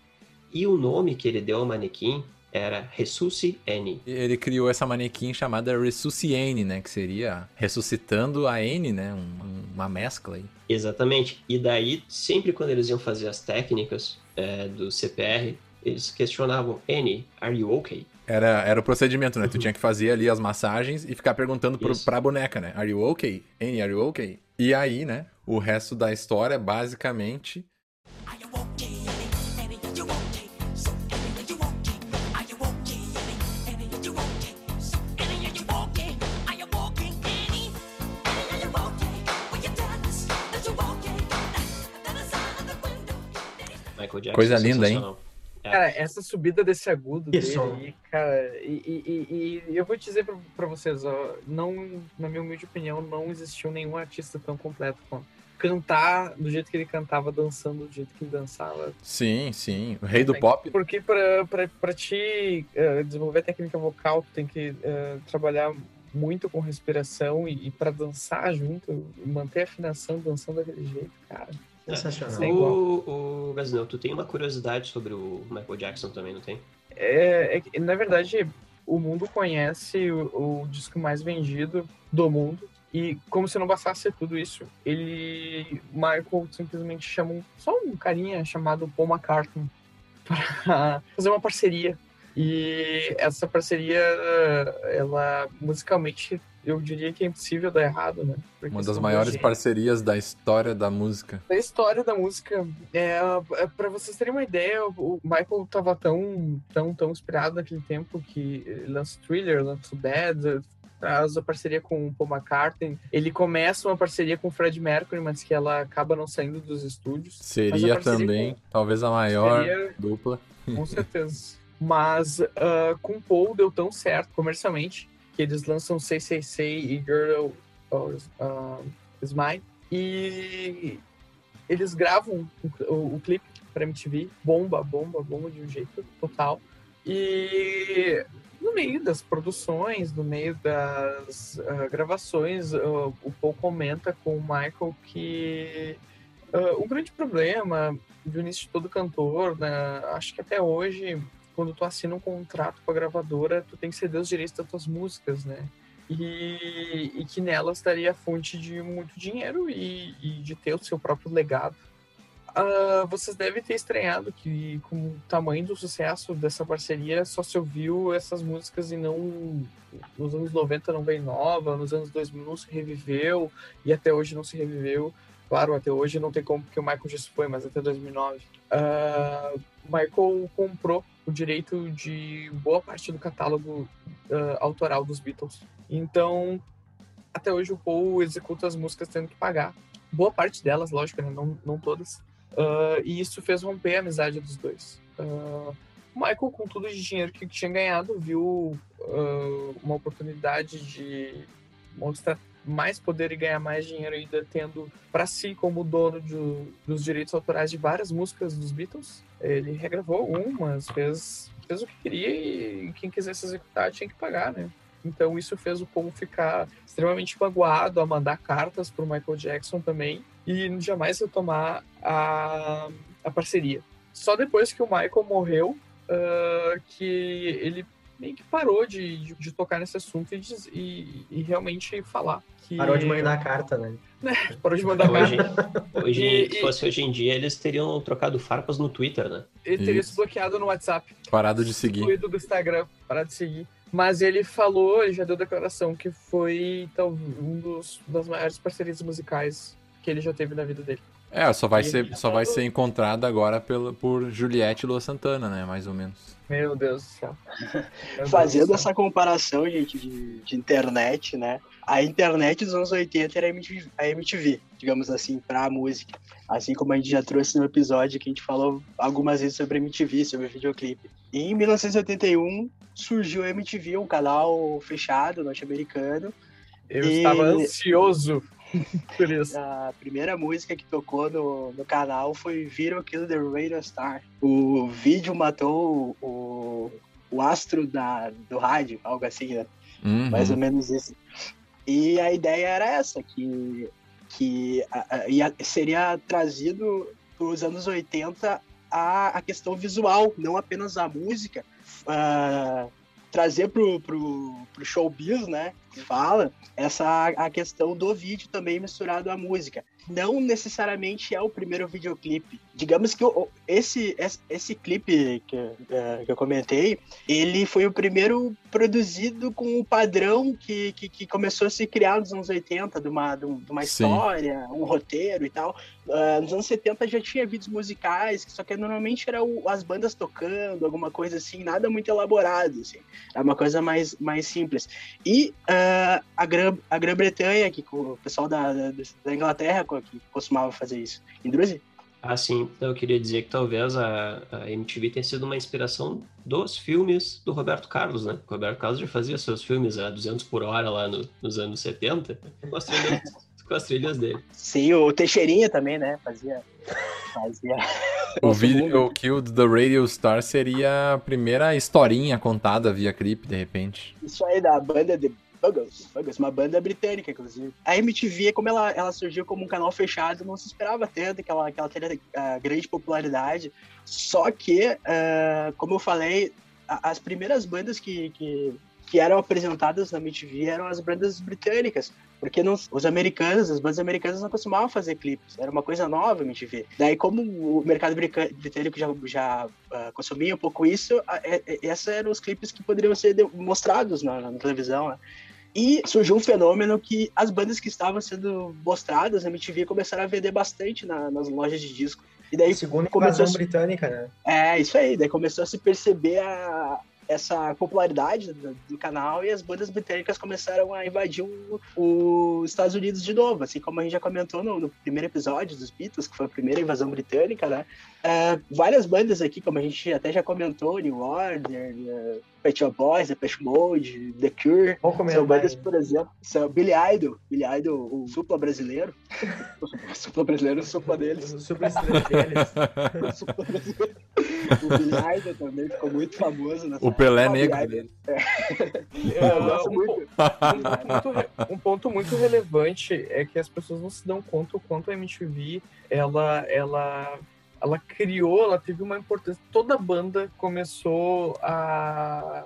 E o nome que ele deu ao manequim era Ressusci N. Ele criou essa manequim chamada Ressusciane, né? Que seria ressuscitando a N, né? um- uma mescla aí. Exatamente. E daí, sempre quando eles iam fazer as técnicas é, do CPR, eles questionavam, N, are you okay? Era, era o procedimento, né? Tu tinha que fazer ali as massagens e ficar perguntando pro, Isso. pra boneca, né? Are you okay? Annie, are you okay? E aí, né? O resto da história, basicamente, Michael Jackson. Coisa linda, hein? É. Cara, essa subida desse agudo dele aí, cara, e, e- e- e eu vou dizer pra, pra vocês, ó, não, na minha humilde opinião, não existiu nenhum artista tão completo quanto. Cantar do jeito que ele cantava, dançando do jeito que ele dançava. sim, sim. O rei do pop. Porque pra, pra, pra te eh, desenvolver técnica vocal, tu tem que eh, trabalhar muito com respiração e, e para dançar junto, manter a afinação dançando daquele jeito, cara. Sensacional. É. O, o tu tem uma curiosidade sobre o Michael Jackson também, não tem? É, é na verdade, o mundo conhece o, o disco mais vendido do mundo. E como se não bastasse tudo isso, ele. Michael simplesmente chama um, só um carinha chamado Paul McCartney [LAUGHS] para fazer uma parceria. E essa parceria, ela musicalmente, eu diria que é impossível dar errado, né? Porque Uma das maiores parcerias da história da música. da história da música. É, é, para vocês terem uma ideia, o Michael tava tão, tão, tão inspirado naquele tempo que lança Thriller, lança Bad, traz a parceria com o Paul McCartney. Ele começa uma parceria com o Fred Mercury, mas que ela acaba não saindo dos estúdios. Seria também, com- talvez, a maior Seria- dupla. Com certeza. Mas ah, com o Paul deu tão certo comercialmente que eles lançam Say e Girl or, Is Mine. E eles gravam o, o, o clipe pra MTV, bomba, bomba, bomba de um jeito total. E no meio das produções, no meio das ah, gravações, ah, o Paul comenta com o Michael que ah, o grande problema do início de todo cantor, né, acho que até hoje, quando tu assina um contrato com a gravadora, tu tem que ceder os direitos das tuas músicas, né? E, e que nelas estaria a fonte de muito dinheiro e, e de ter o seu próprio legado. Ah, vocês devem ter estranhado que, com o tamanho do sucesso dessa parceria, só se ouviu essas músicas e não. Nos anos 90 não veio nova, nos anos 2000 não se reviveu, e até hoje não se reviveu. Claro, até hoje não tem como, porque o Michael já se foi, mas até 2009. Ah, o Michael comprou o direito de boa parte do catálogo ah, autoral dos Beatles. Então, até hoje o Paul executa as músicas tendo que pagar. Boa parte delas, lógico, né? não, não todas. Ah, e isso fez romper a amizade dos dois. Ah, o Michael, com tudo de dinheiro que tinha ganhado, viu ah, uma oportunidade de mostrar mais poder e ganhar mais dinheiro ainda tendo para si como dono dos direitos autorais de várias músicas dos Beatles. Ele regravou umas, fez, fez o que queria e quem quisesse executar tinha que pagar, né? Então isso fez o Paul ficar extremamente magoado a mandar cartas para o Michael Jackson também e jamais retomar a, a parceria. Só depois que o Michael morreu ah, que ele meio que parou de, de, de tocar nesse assunto e, diz- e- e realmente falar. Que Parou de mandar carta, né? [LAUGHS] Parou de mandar Hoje, carta. hoje E- se e- fosse hoje em dia, eles teriam trocado farpas no Twitter, né? Ele teria Isso. se bloqueado no WhatsApp. Parado de seguir. excluído do Instagram, parar de seguir. Mas ele falou, ele já deu declaração que foi então, um dos das maiores parcerias musicais que ele já teve na vida dele. É, só vai E ser, só vai ser encontrada agora pelo, por Juliette Lua Santana, né? Mais ou menos. Meu Deus do céu. [LAUGHS] Deus Fazendo do céu. essa comparação, gente, de, de internet, né? A internet dos anos 80 era a MTV, a MTV, digamos assim, pra música. Assim como a gente já trouxe no episódio que a gente falou algumas vezes sobre a MTV, sobre videoclipe. E em 1981 surgiu a MTV, um canal fechado, norte-americano. Eu E- estava ansioso [LAUGHS] isso. A primeira música que tocou no, no canal foi Video Kill the Radio Star. O vídeo matou o, o astro da, do rádio, algo assim, né? Uhum. mais ou menos isso. E a ideia era essa, que, que a- a- ia- seria trazido para os anos 80 a, a questão visual, não apenas a música, ah, trazer pro, pro, pro showbiz, né, fala, essa a questão do vídeo também misturado à música. Não necessariamente é o primeiro videoclipe. Digamos que esse, esse, esse clipe que, eh, que eu comentei, ele foi o primeiro produzido com o padrão que, que, que começou a se criar nos anos 80, de uma, de um- uma Sim. história, um roteiro e tal. Ah, nos anos 70 já tinha vídeos musicais, só que normalmente era o- as bandas tocando, alguma coisa assim, nada muito elaborado, assim. Era uma coisa mais, mais simples. E ah, a Grã- a Grã-Bretanha, que o pessoal da, da, da Inglaterra que costumava fazer isso. Indruzi? Ah, sim. Então, eu queria dizer que talvez a, a MTV tenha sido uma inspiração dos filmes do Roberto Carlos, né? O Roberto Carlos já fazia seus filmes a 200 por hora lá no- nos anos 70, com as trilhas, [LAUGHS] com as trilhas dele. Sim, o Teixeirinha também, né? Fazia. Fazia. O Nosso vídeo mundo. Kill the Radio Star seria a primeira historinha contada via clipe, de repente. Isso aí da banda The Buggles, Buggles, uma banda britânica, inclusive. A MTV, como ela, ela surgiu como um canal fechado, não se esperava tanto que ela, que ela teria ah, grande popularidade. Só que, ah, como eu falei, a- as primeiras bandas que, que, que eram apresentadas na MTV eram as bandas britânicas. Porque não- os americanos, as bandas americanas não costumavam fazer clipes. Era uma coisa nova a MTV. Daí, como o mercado britânico já, já ah, consumia um pouco isso, a- é- é- esses eram os clipes que poderiam ser mostrados na, na televisão, né? E surgiu um fenômeno que as bandas que estavam sendo mostradas na MTV começaram a vender bastante na- nas lojas de disco. E daí Segunda começou invasão a- britânica, né? é, isso aí. Daí começou a se perceber a- essa popularidade do, do canal e as bandas britânicas começaram a invadir os Estados Unidos de novo. Assim como a gente já comentou no, no primeiro episódio dos Beatles, que foi a primeira invasão britânica, né? É, várias bandas aqui, como a gente até já comentou, New Order, uh, Pet Shop Boys, Depeche Mode, The Cure, Vamos comentar são bandas, por exemplo, são Billy Idol, Billy Idol, o supla brasileiro. o [LAUGHS] supla brasileiro, o supla deles. Os super estrangeiros. O [LAUGHS] supla brasileiro. O Billy Idol também ficou muito famoso. Nessa O Pelé Billy negro dele. Eu gosto um, muito. um um ponto muito relevante é que as pessoas não se dão conta o quanto a MTV ela, ela, ela criou, ela teve uma importância. Toda banda começou a,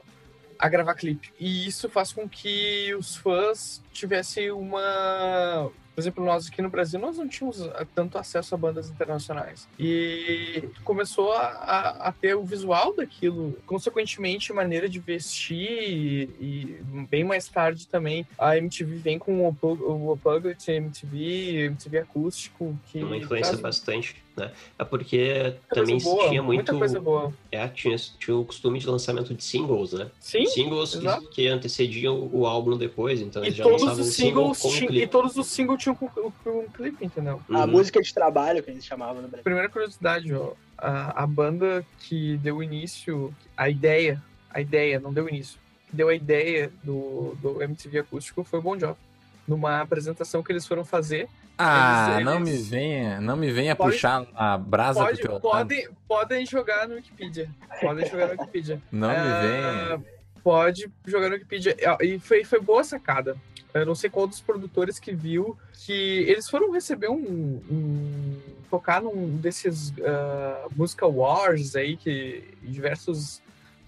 a gravar clipe. E isso faz com que os fãs tivessem uma. Por exemplo, nós aqui no Brasil, nós não tínhamos ah, tanto acesso a bandas internacionais. E começou a, a- a ter o visual daquilo, consequentemente, maneira de vestir e, e bem mais tarde também a MTV vem com o Unplu- o Unplugged MTV, MTV acústico, que Uma influência traz bastante, né? É porque muita também boa, tinha muito... muita coisa boa. É, tinha, tinha o costume de lançamento de singles, né? Sim, singles que, exato. que antecediam o álbum depois, então e eles já todos lançavam os singles tinham, e todos os singles tinham com, com, com um clipe, entendeu? A Uhum. música de trabalho que eles chamavam no Brasil. Primeira curiosidade, ó, a, a banda que deu início, a ideia, a ideia, não deu início, que deu a ideia do, do MTV acústico foi o Bon Jovi. Numa apresentação que eles foram fazer, Ah, Eles- não eles- me venha, não me venha Pode- puxar a brasa pode, pro teu lado. podem, podem jogar no Wikipedia. Podem jogar no Wikipedia. [LAUGHS] Não me Ah, venha. Pode jogar no Wikipedia. E foi, foi boa sacada. eu não sei qual dos produtores que viu, que eles foram receber um. um- tocar num desses ah, Musical Wars aí, que diversos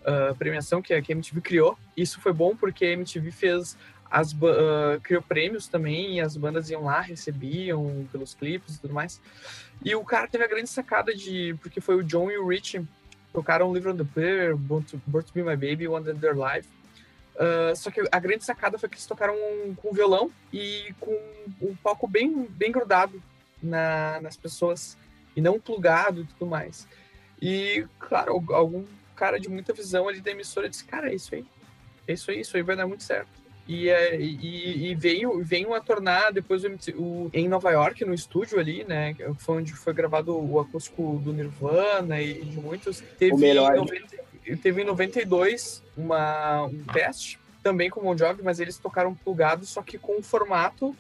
ah, premiação que a, que a MTV criou. Isso foi bom porque a MTV fez. As, ah, criou prêmios também e as bandas iam lá, recebiam pelos clipes e tudo mais. E o cara teve a grande sacada de. Porque foi o John e o Rich tocaram Live on the Player, Born to, Born to Be My Baby, One Their Life. Ah, só que a grande sacada foi que eles tocaram com violão e com um palco bem, bem grudado na- nas pessoas e não plugado e tudo mais. E, claro, al- algum cara de muita visão ali da emissora disse: Cara, é isso aí. É isso aí, isso aí vai dar muito certo. E, é, e, e veio, veio a tornar depois o, o- em Nova York, no estúdio ali, né? Foi onde foi gravado o acústico do Nirvana e de muitos. Teve O melhor. Em 90, teve em 92 uma, um teste, também com o Bon Jovi, mas eles tocaram plugado, só que com o formato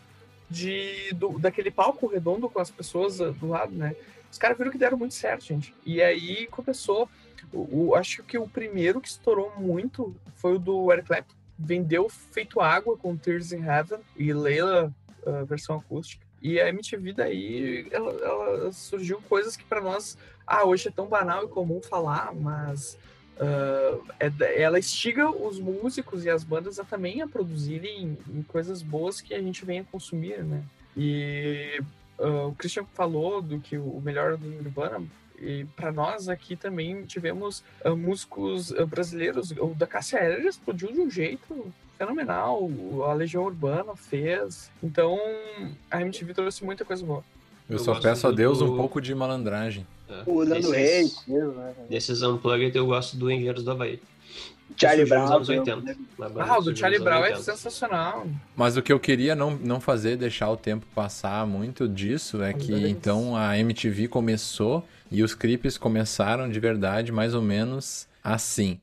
de, do, daquele palco redondo com as pessoas ah, do lado, né? Os caras viram que deram muito certo, gente. E aí começou. O, o- acho que o primeiro que estourou muito foi o do Eric Clapton. Vendeu feito água com Tears in Heaven e Leila, a versão acústica. E a MTV daí, ela, ela surgiu coisas que para nós, ah, hoje é tão banal e comum falar, mas ah, é ela estiga os músicos e as bandas a também a produzirem em coisas boas que a gente venha consumir, né? E ah, o Christian falou do que o melhor do Nirvana, e para nós aqui também tivemos ah, músicos ah, brasileiros. O da Cássia Eller explodiu de um jeito fenomenal. A Legião Urbana fez. Então a MTV trouxe muita coisa boa. Eu, Eu só peço a do- Deus um do- pouco de malandragem. É, O desses- Reis né? Desses Unplugged eu gosto do Engenheiros do Havaí. Charlie Brown. anos 80. Uma banda Ah, o do Charlie Brown é 80. sensacional. Mas o que eu queria não, não fazer, deixar o tempo passar muito disso, é que então a MTV começou e os clipes começaram de verdade mais ou menos assim.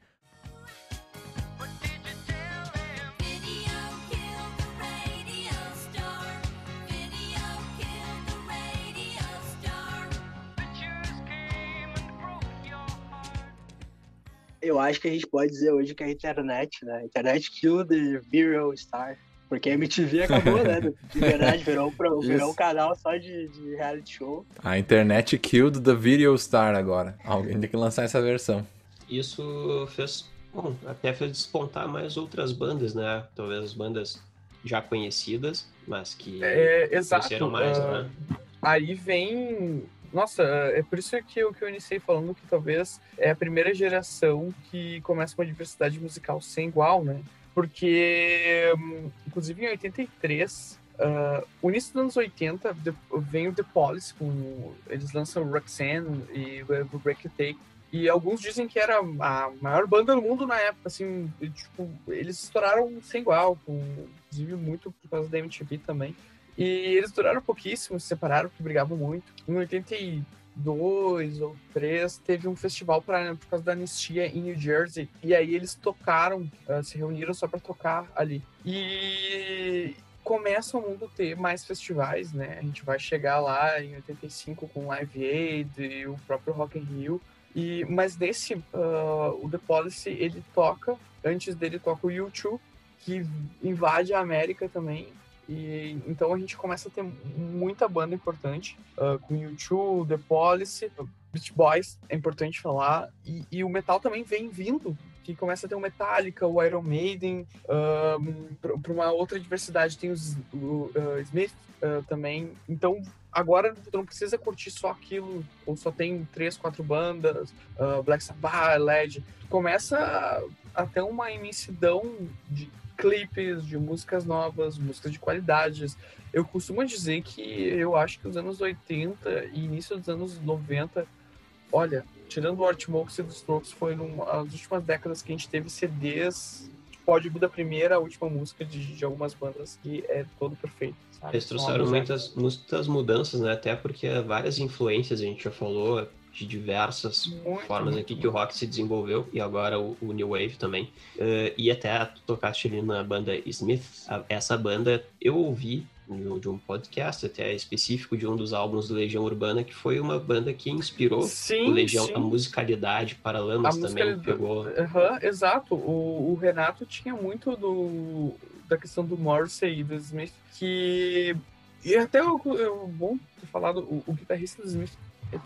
Eu acho que a gente pode dizer hoje que a internet, né? A internet killed the viral star. Porque a MTV acabou, né? [LAUGHS] De verdade, virou, um pro- virou um canal só de, de reality show. A internet killed the video star agora. Alguém tem que lançar essa versão. Isso fez, bom, até fez despontar mais outras bandas, né? Talvez as bandas já conhecidas, mas que É, exato. cresceram mais, ah, né? Aí vem. Nossa, é por isso que eu, que eu iniciei falando que talvez é a primeira geração que começa com uma diversidade musical sem igual, né? Porque, hum, inclusive em 83, ah, o início dos anos 80 de- vem o The Police, com, eles lançam Roxanne e o Break Take. E alguns dizem que era a maior banda do mundo na época, assim, e, tipo, eles estouraram sem igual, com, inclusive muito por causa da MTV também. E eles duraram pouquíssimo, se separaram porque brigavam muito. Em 82 ou 3, teve um festival pra, por causa da anistia em New Jersey. E aí eles tocaram, ah, se reuniram só pra tocar ali. E começa o mundo ter mais festivais, né? A gente vai chegar lá em 85 com Live Aid e o próprio Rock in Rio. E, mas nesse, ah, o The Policy, ele toca, antes dele toca o U2, que invade a América também. E então a gente começa a ter muita banda importante, ah, com U2, The Policy, Beach Boys, é importante falar. E, e o metal também vem vindo, que começa a ter o Metallica, o Iron Maiden, para uma outra diversidade tem os, o ah, Smith ah, também. Então agora tu não precisa curtir só aquilo, ou só tem três, quatro bandas, ah, Black Sabbath, Led. Tu começa a, ter uma imensidão de clipes, de músicas novas, músicas de qualidades. Eu costumo dizer que eu acho que os anos 80 e início dos anos 90, olha, tirando o Artmokes e dos Strokes, foi nas últimas décadas que a gente teve CDs de código da primeira à última música de, de algumas bandas que é todo perfeito. Sabe? Eles trouxeram muitas, muitas mudanças, né? Até porque várias influências, a gente já falou de diversas Muito, formas muito, aqui que o rock se desenvolveu, e agora o, o New Wave também. Eh, e até tocaste ali na banda Smith. A- essa banda eu ouvi de um- podcast até específico de um dos álbuns do Legião Urbana, que foi uma banda que inspirou Sim, o Legião, sim. a musicalidade, Paralamas A também musicalidade- pegou. Aham, exato. O, o Renato tinha muito do, da questão do Morrissey e do Smith, que. E até o, o bom ter falado, o, o guitarrista do Smith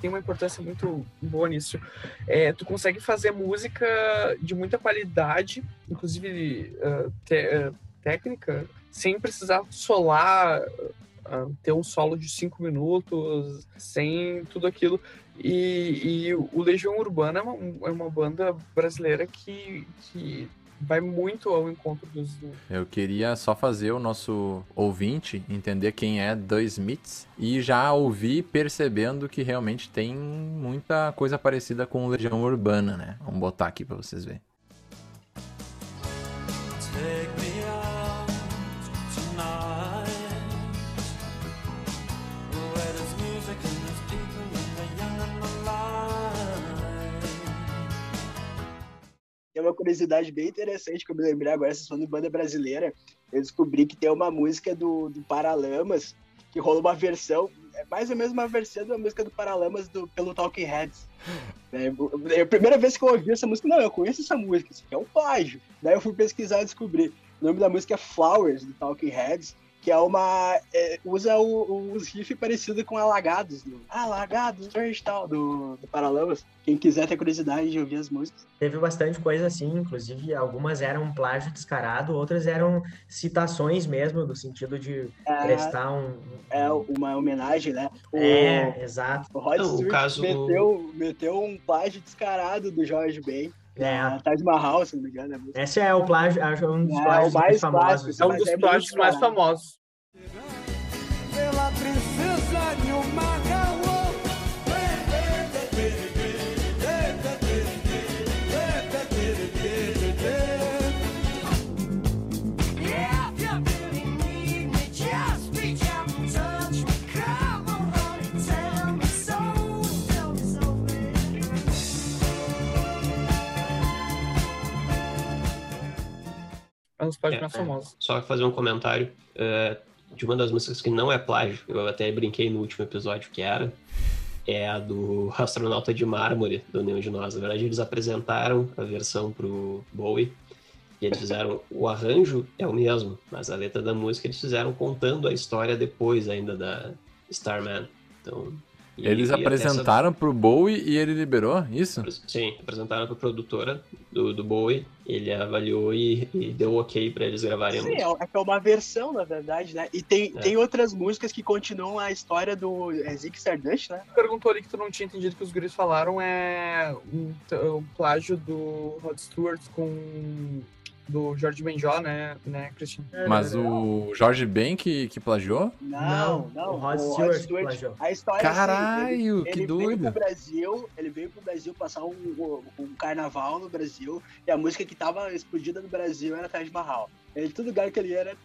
tem uma importância muito boa nisso. É, tu consegue fazer música de muita qualidade, inclusive uh, te- uh, técnica, sem precisar solar, uh, ter um solo de cinco minutos, sem tudo aquilo. E, e o Legião Urbana é uma, é uma banda brasileira que, que vai muito ao encontro dos. Eu queria só fazer o nosso ouvinte entender quem é The Smiths e já ouvir percebendo que realmente tem muita coisa parecida com Legião Urbana, né? Vamos botar aqui pra vocês verem. Take me Tem uma curiosidade bem interessante que eu me lembrei agora, vocês falando de banda brasileira. Eu descobri que tem uma música do, do Paralamas que rolou uma versão, é mais ou menos uma versão da música do Paralamas do, pelo Talking Heads. [LAUGHS] É, é a primeira vez que eu ouvi essa música, não, eu conheço essa música, isso aqui é um plágio. Daí eu fui pesquisar e descobri. O nome da música é Flowers, do Talking Heads, que é uma. é, usa o- os riffs parecidos com Alagados, do Alagados, Strange tal, do, do Paralamas. Quem quiser ter curiosidade de ouvir as músicas. Teve bastante coisa assim, inclusive algumas eram plágio descarado, outras eram citações mesmo, no sentido de É, prestar um. é uma homenagem, né? O, É, exato. o Rod Não, o Stewart caso- meteu, meteu um plágio descarado do Jorge Ben. É. na Taj Mahal, se não me engano. é Esse é o plágio, acho um dos É, plágios mais famosos. clássico, É um dos é plágios mais famosos. Pela princesa Nilma Galô. É dos plágios É, é. famosos. Só fazer um comentário é, de uma das músicas que não é plágio, eu até brinquei no último episódio que era, é a do Astronauta de Mármore, do Nenhum de Nós. Na verdade, eles apresentaram a versão pro Bowie, e eles fizeram, o arranjo é o mesmo, mas a letra da música eles fizeram contando a história depois ainda da Starman. Então, e- Eles e até essa- apresentaram pro Bowie e ele liberou isso? Sim, apresentaram pra produtora do, do Bowie, ele avaliou e, e deu ok pra eles gravarem Sim, música. é, é uma versão, na verdade, né? E tem, É. tem outras músicas que continuam a história do é Zig Stardust, né? perguntou ali que tu não tinha entendido que os guris falaram é um, um plágio do Rod Stewart com do George Benjó, né, né, Christian? Mas o Jorge Ben que, que plagiou? Não, Não, o Rod Stewart plagiou. a história é assim, Caralho, ele, que ele doido. veio pro Brasil, ele veio pro Brasil passar um, um, carnaval no Brasil e a música que tava explodida no Brasil era Taj Mahal. Ele, todo lugar que ele ia era.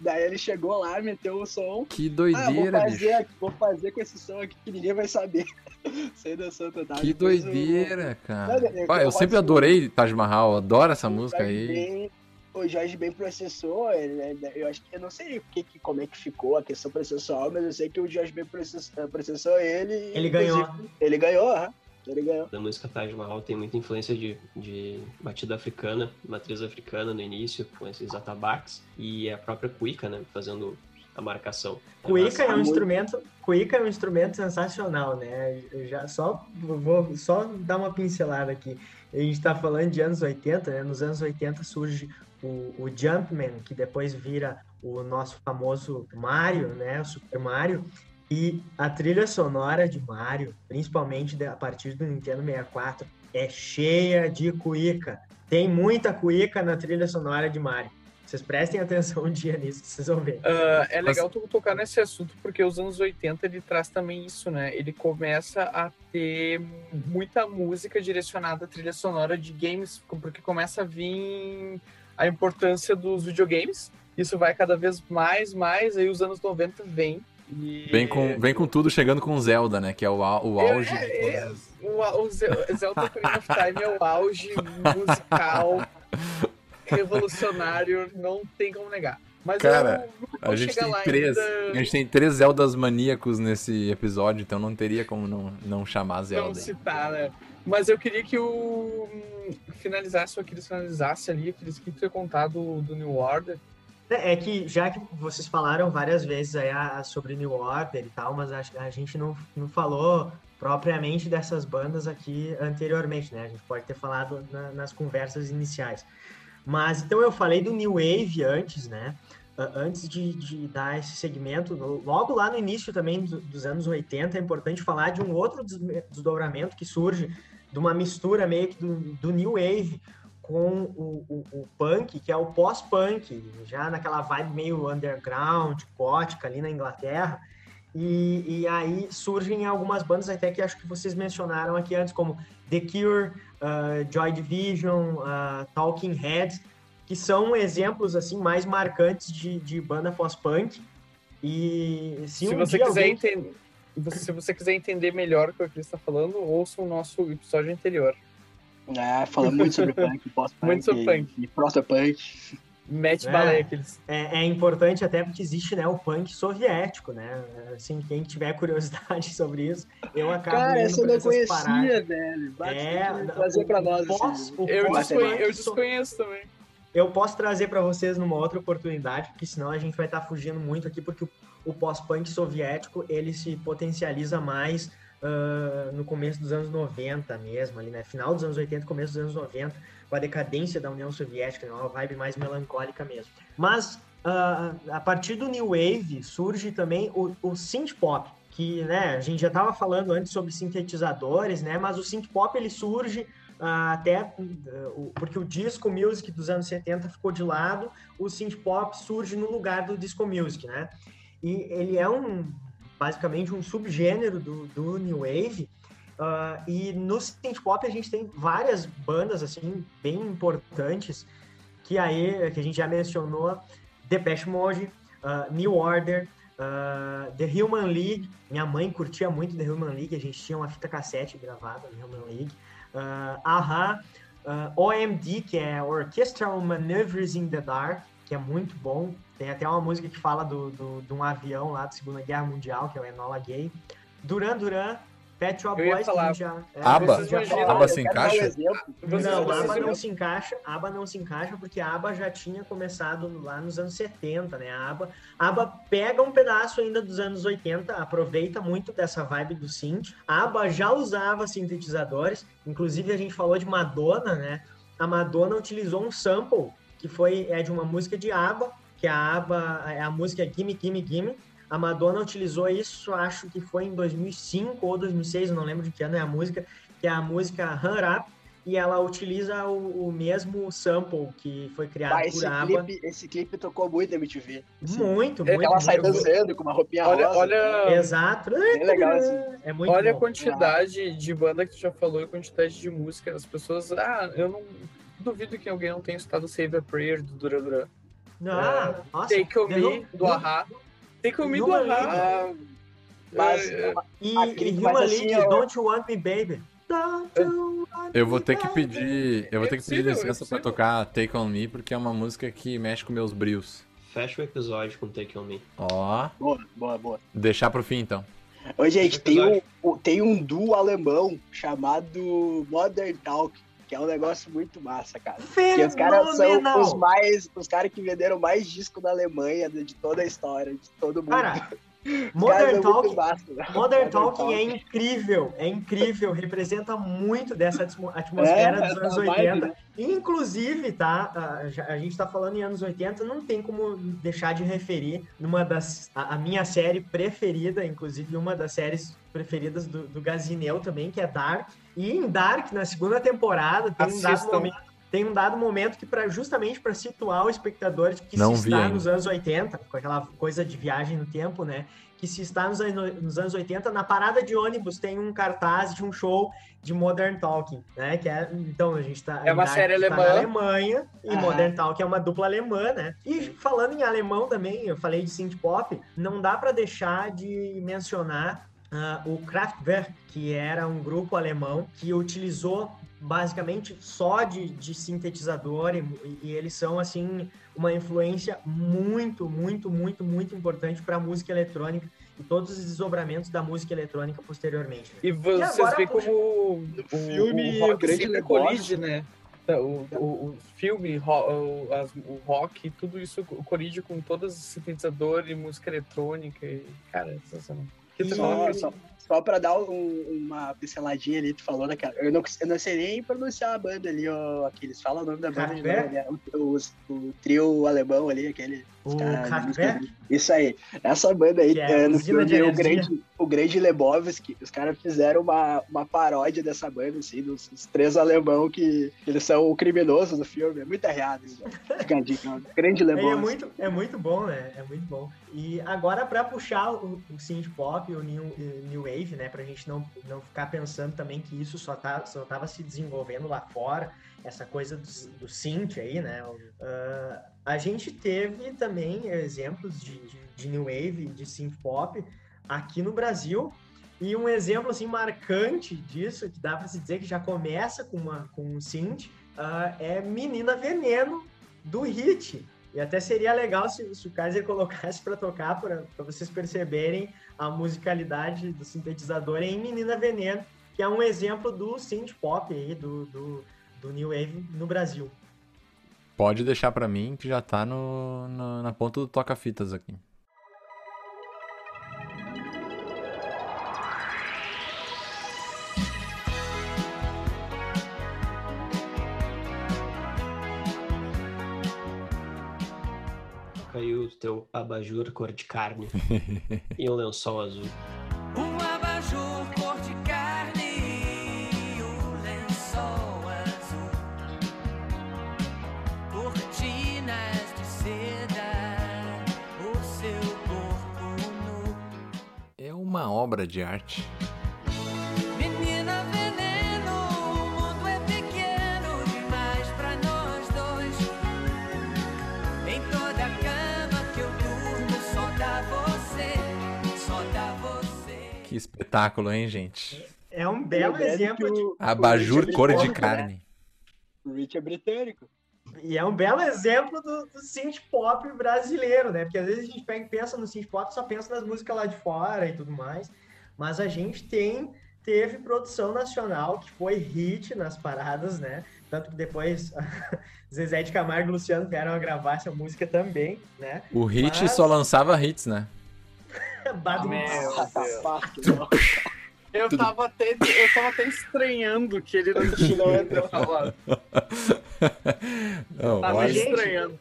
Daí ele chegou lá, meteu o som. Que Ah, vou doideira, fazer, bicho. aqui- vou fazer com esse som aqui que ninguém vai saber. [LAUGHS] Sem noção total. Que Depois doideira, cara. Não, eu- Pá, eu eu sempre adorei Taj Mahal, adoro essa o música Jorge aí. Ben- o Jorge bem processou, ele- ele- eu acho que eu não sei o que, que- como é que ficou a questão processual, mas eu sei que o Jorge bem process- processou ele. e, Ele ganhou. Ele ganhou, aham. ele ganhou. da música Taj Mahal tem muita influência de, de batida africana, matriz africana no início, com esses atabaques, e a própria cuica, né, fazendo a marcação. Cuíca é um muito. instrumento, cuíca é um instrumento sensacional, né? Eu já só vou só dar uma pincelada aqui. A gente está falando de anos 80, né? Nos anos 80 surge o, o Jumpman, que depois vira o nosso famoso Mario, né? O Super Mario. E a trilha sonora de Mario, principalmente a partir do Nintendo 64, é cheia de cuíca. Tem muita cuíca na trilha sonora de Mario. Vocês prestem atenção um dia nisso, vocês vão ver. Ah, é legal tu tocar nesse assunto porque os anos 80 ele traz também isso, né? Ele começa a ter muita música direcionada à trilha sonora de games, porque começa a vir a importância dos videogames. Isso vai cada vez mais, mais, aí os anos 90 vem. E... Vem com, vem com tudo chegando com Zelda, né? Que é o, o auge. É, é, todas. o, o Ze- Zelda Ocarina of Time é o auge musical [LAUGHS] revolucionário, não tem como negar. Mas Cara, eu nunca A vou gente chegar tem lá três. ainda. A gente tem três Zeldas maníacos nesse episódio, então não teria como não, não chamar não Zelda. citar, né? Mas eu queria que o hum, finalizasse, ou que eles finalizassem ali, aqueles que ter contado do New Order. É é que, já que vocês falaram várias vezes aí a- sobre New Order e tal, mas a, a gente não, não falou propriamente dessas bandas aqui anteriormente, né? A gente pode ter falado na- nas conversas iniciais. Mas então eu falei do New Wave antes, né? Antes de, de dar esse segmento, logo lá no início também do- dos anos 80, é importante falar de um outro des- desdobramento que surge de uma mistura meio que do, do New Wave com o, o, o punk, que é o pós-punk, já naquela vibe meio underground, gótica ali na Inglaterra. E, e aí surgem algumas bandas até que acho que vocês mencionaram aqui antes, como The Cure, uh, Joy Division, uh, Talking Heads, que são exemplos assim mais marcantes de, de banda pós-punk. E se, Se um você quiser alguém- entender. Se você quiser entender melhor o que o Cris está falando, ouça o nosso episódio anterior. É, falando muito sobre [LAUGHS] punk, pós-punk. Muito sobre e- punk. E proto-punk. Mete É. aqueles. É, é importante até porque existe né, o punk soviético, né? Assim, quem tiver curiosidade [LAUGHS] sobre isso, eu acabo Cara, essa eu não paradas. conhecia, velho. Bate, É, que trazer pra nós. pós- assim. o Eu, pós- desconhe- punk eu so- desconheço também. Eu posso trazer para vocês numa outra oportunidade, porque senão a gente vai estar fugindo muito aqui, porque o, o pós-punk soviético ele se potencializa mais ah, no começo dos anos 90 mesmo, ali, né? Final dos anos 80, começo dos anos 90, com a decadência da União Soviética, né? uma vibe mais melancólica mesmo. Mas ah, a partir do New Wave surge também o, o synth pop, que né, a gente já estava falando antes sobre sintetizadores, né? Mas o synth pop ele surge ah, até uh, porque o disco music dos anos 70 ficou de lado, o synth pop surge no lugar do disco music, né? E ele é um basicamente um subgênero do, do new wave. Ah, e no synth pop a gente tem várias bandas assim bem importantes que aí que a gente já mencionou, Depeche Mode, ah, New Order, ah, The Human League. Minha mãe curtia muito The Human League, a gente tinha uma fita cassete gravada The Human League. Uh, Aha, uh, OMD, que é Orchestral Maneuvers in the Dark, que é muito bom. Tem até uma música que fala do, do, de um avião lá da Segunda Guerra Mundial, que é o Enola Gay. Duran Duran, Pet Shop Boys, falar. já... é, Aba? já. Aba se um encaixa? exemplo. Vocês- Não, aba não se encaixa, a aba não se encaixa porque a aba já tinha começado lá nos anos 70, né? A aba, a aba pega um pedaço ainda dos anos 80, aproveita muito dessa vibe do synth. A aba já usava sintetizadores, inclusive a gente falou de Madonna, né? A Madonna utilizou um sample que foi é de uma música de aba, que a aba é a música Gimme Gimme Gimme. A Madonna utilizou isso, acho que foi em 2005 ou 2006, eu não lembro de que ano é a música, que é a música Run Up, e ela utiliza o, o mesmo sample que foi criado Ah, por esse, ABBA. clipe, esse clipe tocou muito na MTV. Assim, Muito, É, muito. Ela sai muito. dançando com uma roupinha Olha, rosa. olha, Exato. Bem legal, assim. É muito olha a bom. quantidade de banda que tu já falou e a quantidade de música. As pessoas. Ah, eu não duvido que alguém não tenha escutado Save a Prayer do Duran Duran. Ah, nossa, Take On Me do Ahá. Take Do Human Ahá. Mas é, E, e Human assim. Don't You Want Me Baby. Want Eu vou ter que pedir. Eu vou É ter que pedir é licença pra possível. tocar Take On Me, porque é uma música que mexe com meus brios. Fecha o episódio com Take On Me. Ó. boa, boa, boa. Deixar pro fim então. Ô, gente, tem um, tem um duo alemão chamado Modern Talk, que é um negócio muito massa, cara. Que os caras são os mais. Os caras que venderam mais disco na Alemanha de, toda a história, de todo mundo. Cara, [LAUGHS] caras Modern são Talk, muito massa, né? Modern Talking é incrível, é incrível, representa muito dessa atmo- atmosfera É, dos anos essa vibe, 80. né? Inclusive, tá? A, gente tá falando em anos 80, não tem como deixar de referir numa das. A, a minha série preferida, inclusive uma das séries preferidas do, do Gazinel também, que é Dark. E em Dark, na segunda temporada, tem um dado Assistam. momento. Tem um dado momento que, pra, justamente para situar o espectador de que Não se está ainda. nos anos 80, com aquela coisa de viagem no tempo, né? Que se está nos, anos- nos anos 80, na parada de ônibus tem um cartaz de um show de Modern Talking, né? Que é, então, a gente tá. É uma Dark série está alemã. Na Alemanha, e Aham. Modern Talking é uma dupla alemã, né? E falando em alemão também, eu falei de synth pop, não dá para deixar de mencionar ah, o Kraftwerk, que era um grupo alemão que utilizou basicamente só de, de sintetizador e, e eles são assim uma influência muito, muito, muito, muito importante para a música eletrônica e todos os desdobramentos da música eletrônica posteriormente. E vocês veem como o, filme, o o rock grande negócio- colide, né? O, o, o filme, o, as- o rock, tudo isso colide com todos os sintetizadores e música eletrônica. E, cara, é sensacional. Que tu fala, Só, pra dar um- uma pinceladinha ali, tu falou naquela. Eu não, eu não sei nem pronunciar a banda ali, ó. Aqueles. Fala o nome da banda de novo, né? o, o, o trio alemão ali, aquele. O. Isso aí. Essa banda aí, é no filme, o grande, o grande Lebowski, os caras fizeram uma, uma paródia dessa banda, assim, dos, dos três alemão que eles são o criminoso do filme. É muito errado isso. Fica a dica. Grande É, Lebowski. é muito, é muito bom, né? É muito bom. E agora, para puxar o, o synth pop, o new, eh, new wave, né? Pra gente não, não ficar pensando também que isso só, tá, só tava se desenvolvendo lá fora, essa coisa do, do synth aí, né? Ah, a gente teve também exemplos de, de, de new wave, de synth pop aqui no Brasil. E um exemplo assim marcante disso, que dá para se dizer que já começa com uma com um synth, ah, é Menina Veneno do Hit. E até seria legal se, se o Kaiser [LAUGHS] colocasse para tocar, para vocês perceberem a musicalidade do sintetizador em Menina Veneno, que é um exemplo do synth pop aí, do, do, do New Wave no Brasil. Pode deixar pra mim que já tá no, no- na ponta do toca-fitas aqui. Caiu o teu abajur cor de carne [LAUGHS] e um lençol azul. Um abajur cor de carne e um lençol azul. Cortinas de seda, o seu corpo nu. É uma obra de arte. Que espetáculo, hein, gente? É um belo Lembrando exemplo de o- Abajur o é cor de né? carne. O Rich é britânico. E é um belo exemplo do, do synth pop brasileiro, né? Porque às vezes a gente pega e pensa no synth pop, só pensa nas músicas lá de fora e tudo mais. Mas a gente tem, teve produção nacional que foi hit nas paradas, né? Tanto que depois [LAUGHS] Zezé de Camargo e Luciano vieram a gravar essa música também, né? O Hit Mas- só lançava hits, né? Não. Eu tava, até, eu tava até estranhando que ele não tinha [LAUGHS] falando. Não, Tava gente, estranhando.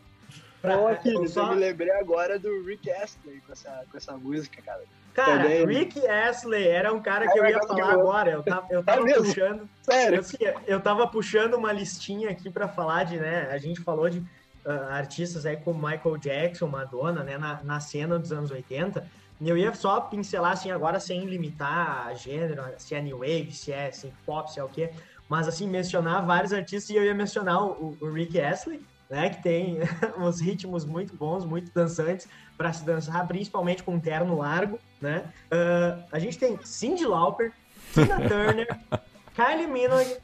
Pra- Ô, Aquiles, só- eu me lembrei agora do Rick Astley com essa, com essa música, cara. Cara, também. Rick Astley era um cara que É eu ia falar eu- agora. Eu tava, eu tava mesmo? puxando. Sério? Assim, eu tava puxando uma listinha aqui pra falar de, né? A gente falou de ah, artistas aí como Michael Jackson, Madonna, né? Na, na cena dos anos 80. E eu ia só pincelar assim agora sem limitar a gênero, se é new wave, se é synth pop, se é o quê. Mas assim, mencionar vários artistas e eu ia mencionar o, o Rick Astley, né? Que tem [LAUGHS] uns ritmos muito bons, muito dançantes para se dançar, principalmente com um terno largo, né? Ah, a gente tem Cyndi Lauper, Tina Turner, [LAUGHS] Kylie Minogue,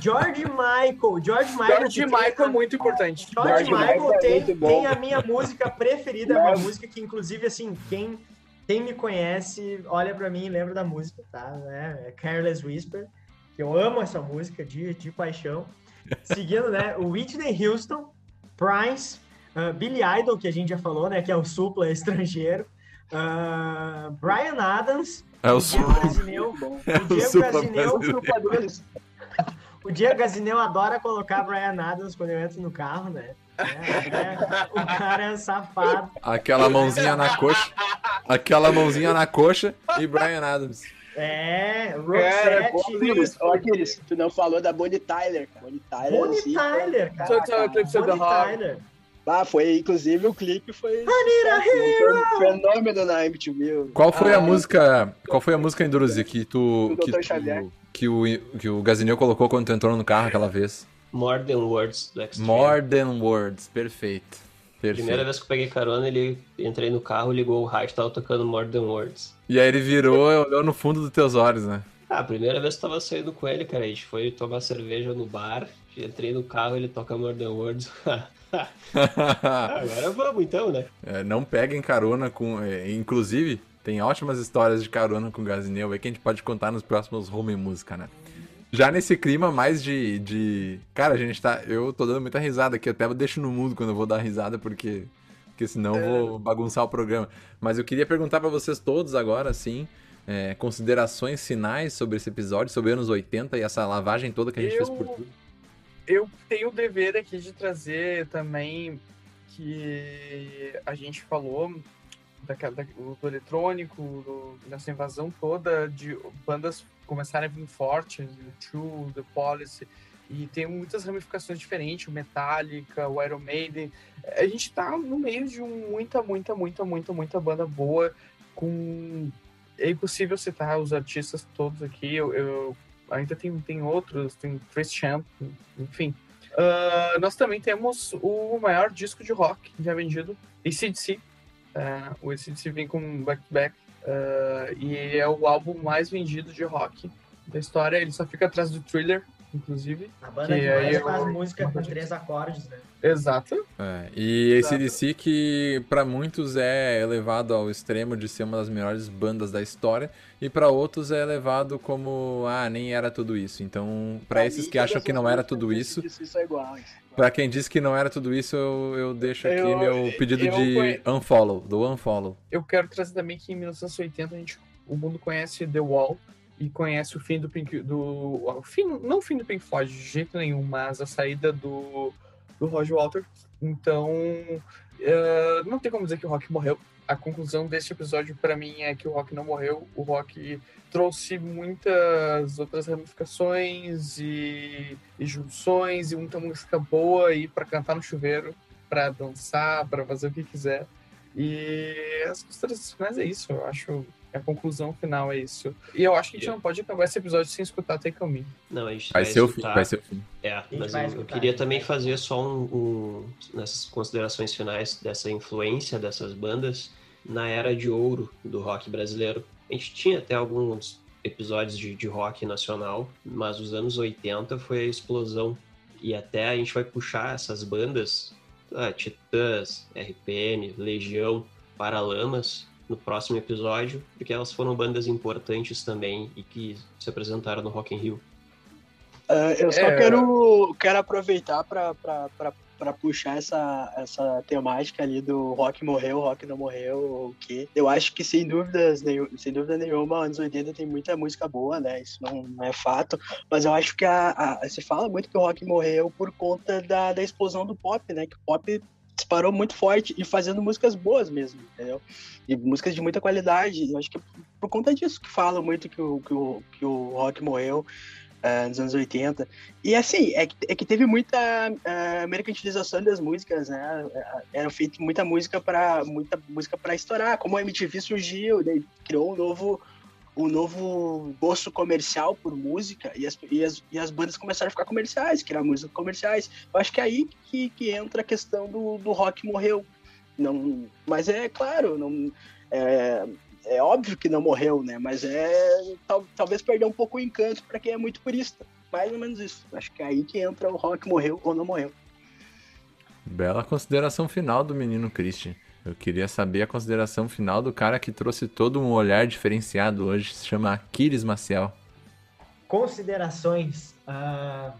George Michael. George Michael. George tem Michael é muito importante. George, George Michael, Michael é tem, bom. tem a minha música preferida, é uma música que, inclusive, assim, quem, quem me conhece, olha pra mim e lembra da música, tá? É, é Careless Whisper, que eu amo essa música de, de paixão. [LAUGHS] Seguindo, né, o Whitney Houston, Prince, uh, Billy Idol, que a gente já falou, né, que é o supla estrangeiro, uh, Brian Adams, é o o Diego. [LAUGHS] É o Diego brasileiro. o Diego Gazineu adora colocar Brian Adams quando eu entro no carro, né? É, o cara é safado. Aquela mãozinha na coxa. Aquela mãozinha na coxa e Brian Adams. É, Roxette, ô, Aquiles, tu não falou da Bonnie Tyler. Bonnie Tyler, Bonnie assim, Tyler, cara. Bonnie Rock. Tyler. Ah, foi, inclusive, o clipe foi a um fenômeno na MTV. Qual foi a Ah, música. Qual foi a música Enduruzi que tu. Que, tu, que, o, que o Gazineu colocou quando tu entrou no carro aquela vez? More Than Words do Extreme. More Than Words. Perfeito. Primeira Perfeito. vez que eu peguei carona, ele entrei no carro, ligou o rádio, tava tocando More Than Words. E aí ele virou e [LAUGHS] olhou no fundo dos teus olhos, né? Ah, a primeira vez que eu tava saindo com ele, cara, a gente foi tomar cerveja no bar, entrei no carro, ele toca More Than Words. [LAUGHS] [LAUGHS] Agora vamos então, né? É, não peguem carona com. é, inclusive, tem ótimas histórias de carona com Gazineu aí que a gente pode contar nos próximos Home Música, né? Já nesse clima mais de, de. Cara, a gente tá. Eu tô dando muita risada aqui, até eu deixo no mudo quando eu vou dar risada, porque. Porque senão eu vou bagunçar o programa. Mas eu queria perguntar pra vocês todos agora, assim. é, considerações finais sobre esse episódio, sobre anos 80 e essa lavagem toda que a gente Eu- fez por tudo. eu tenho o dever aqui de trazer também que a gente falou daquela- da- do, do eletrônico, do- dessa invasão toda de bandas começarem a vir fortes, o True, The Policy, e tem muitas ramificações diferentes, o Metallica, o Iron Maiden. A gente tá no meio de muita, muita, muita, muita, muita banda boa, com... É impossível citar os artistas todos aqui, eu, eu- ainda tem, tem outros, tem Chris Champ, enfim. Ah, nós também temos o maior disco de rock já vendido, ACDC. Ah, o ACDC vem com back-to-back ah, e é o álbum mais vendido de rock da história. Ele só fica atrás do Thriller, inclusive. A banda Que que aí mais eu- faz música com três acordes, né? Exato. É, e esse Exato. DC que pra muitos é elevado ao extremo de ser uma das melhores bandas da história e pra outros é elevado como ah, nem era tudo isso. Então, pra Pra esses que acham que não era tudo do isso, AC/DC são iguais. pra quem disse que não era tudo isso, eu, eu deixo aqui Eu- meu pedido eu de conhe- unfollow, do unfollow. Eu quero trazer também que em 1980 a gente, o mundo conhece The Wall e conhece o fim do Pink, do o fim, não o fim do Pink Floyd de jeito nenhum, mas a saída do do Roger Walter. Então, eh, não tem como dizer que o Rock morreu. A conclusão deste episódio para mim é que o Rock não morreu. O Rock trouxe muitas outras ramificações e, e junções e muita música boa aí para cantar no chuveiro, para dançar, para fazer o que quiser. E as considerações finais é isso, eu acho. A conclusão final é isso. E eu acho que a gente não pode acabar esse episódio sem escutar Take On Me. Não, a gente Vai ser o fim, escutar- vai ser o fim. É, mas vai eu, eu escutar, queria também vai fazer só um, um- nessas considerações finais dessa influência dessas bandas na era de ouro do rock brasileiro. A gente tinha até alguns episódios de, de rock nacional, mas os anos 80 foi a explosão. E até a gente vai puxar essas bandas, ah, Titãs, RPM, Legião, Paralamas, no próximo episódio, porque elas foram bandas importantes também e que se apresentaram no Rock in Rio. Ah, eu só É. quero, quero aproveitar para puxar essa, essa temática ali do rock morreu, rock não morreu, o quê? Eu acho que sem dúvidas, sem dúvida nenhuma, anos 80 tem muita música boa, né? Isso não, não é fato. Mas eu acho que a, a- se fala muito que o rock morreu por conta da, da explosão do pop, né? Que o pop disparou muito forte e fazendo músicas boas mesmo, entendeu? E músicas de muita qualidade. Eu acho que é por conta disso que falam muito que o, que o, que o rock morreu ah, nos anos 80. E assim, é que, é que teve muita ah, mercantilização das músicas, né? Era feito muita música para muita música para estourar. Como a MTV surgiu, daí criou um novo um novo gosto comercial por música e as, e as, e as bandas começaram a ficar comerciais, criar músicas comerciais. Eu acho que é aí que, que entra a questão do, do rock morreu. Não, mas é claro, não, é, é óbvio que não morreu, né? Mas é tal, talvez perder um pouco o encanto para quem é muito purista. Mais ou menos isso. Acho que é aí que entra o rock morreu ou não morreu. Bela consideração final do menino Christian. Eu queria saber a consideração final do cara que trouxe todo um olhar diferenciado hoje, se chama Aquiles Maciel. Considerações. ah,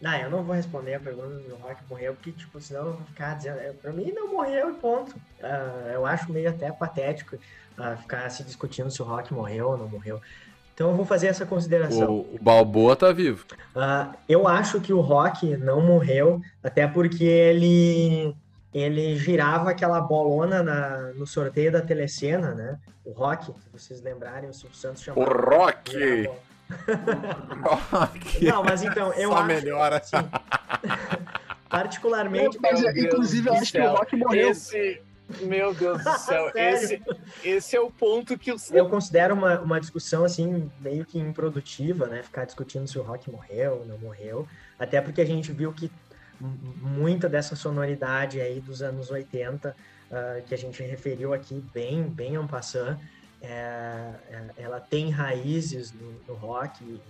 Não, eu não vou responder a pergunta do Rock morreu, porque, tipo, senão eu vou ficar dizendo. é, Pra mim, não morreu e ponto. Ah, eu acho meio até patético ah, ficar se discutindo se o Rock morreu ou não morreu. Então eu vou fazer essa consideração. O, o Balboa tá vivo. Ah, eu acho que o Rock não morreu, até porque ele ele girava aquela bolona na- no sorteio da telecena, né? O Rock, se vocês lembrarem, o Silvio Santos O chamava. Rock! a bola. Rock! Não, mas então, eu Só acho. melhora. Sim. [LAUGHS] Particularmente. Deus inclusive, eu acho que o rock morreu. Esse, meu Deus do [LAUGHS] céu, Sério? esse, esse é o ponto que o Eu considero uma, uma discussão assim meio que improdutiva, né? Ficar discutindo se o rock morreu ou não morreu. Até porque a gente viu que muita dessa sonoridade aí dos anos 80, ah, que a gente referiu aqui bem, bem en passant, é, é, ela tem raízes no, no rock e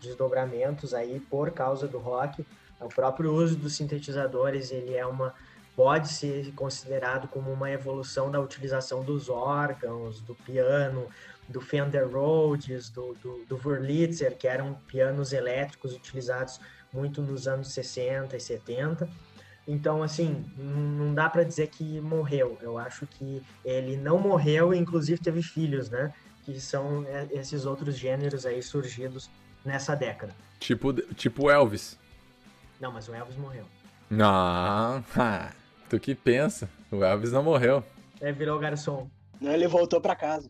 desdobramentos aí por causa do rock. O próprio uso dos sintetizadores ele é uma pode ser considerado como uma evolução da utilização dos órgãos, do piano, do Fender Rhodes, do, do, do Wurlitzer, que eram pianos elétricos utilizados muito nos anos 60 e 70. Então, assim, não dá para dizer que morreu. Eu acho que ele não morreu e, inclusive, teve filhos, né? Que são é, esses outros gêneros aí surgidos nessa década. Tipo, tipo Elvis. Não, mas o Elvis morreu. Não, [LAUGHS] tu que pensa? O Elvis não morreu. É, virou garçom. Não, ele voltou pra casa.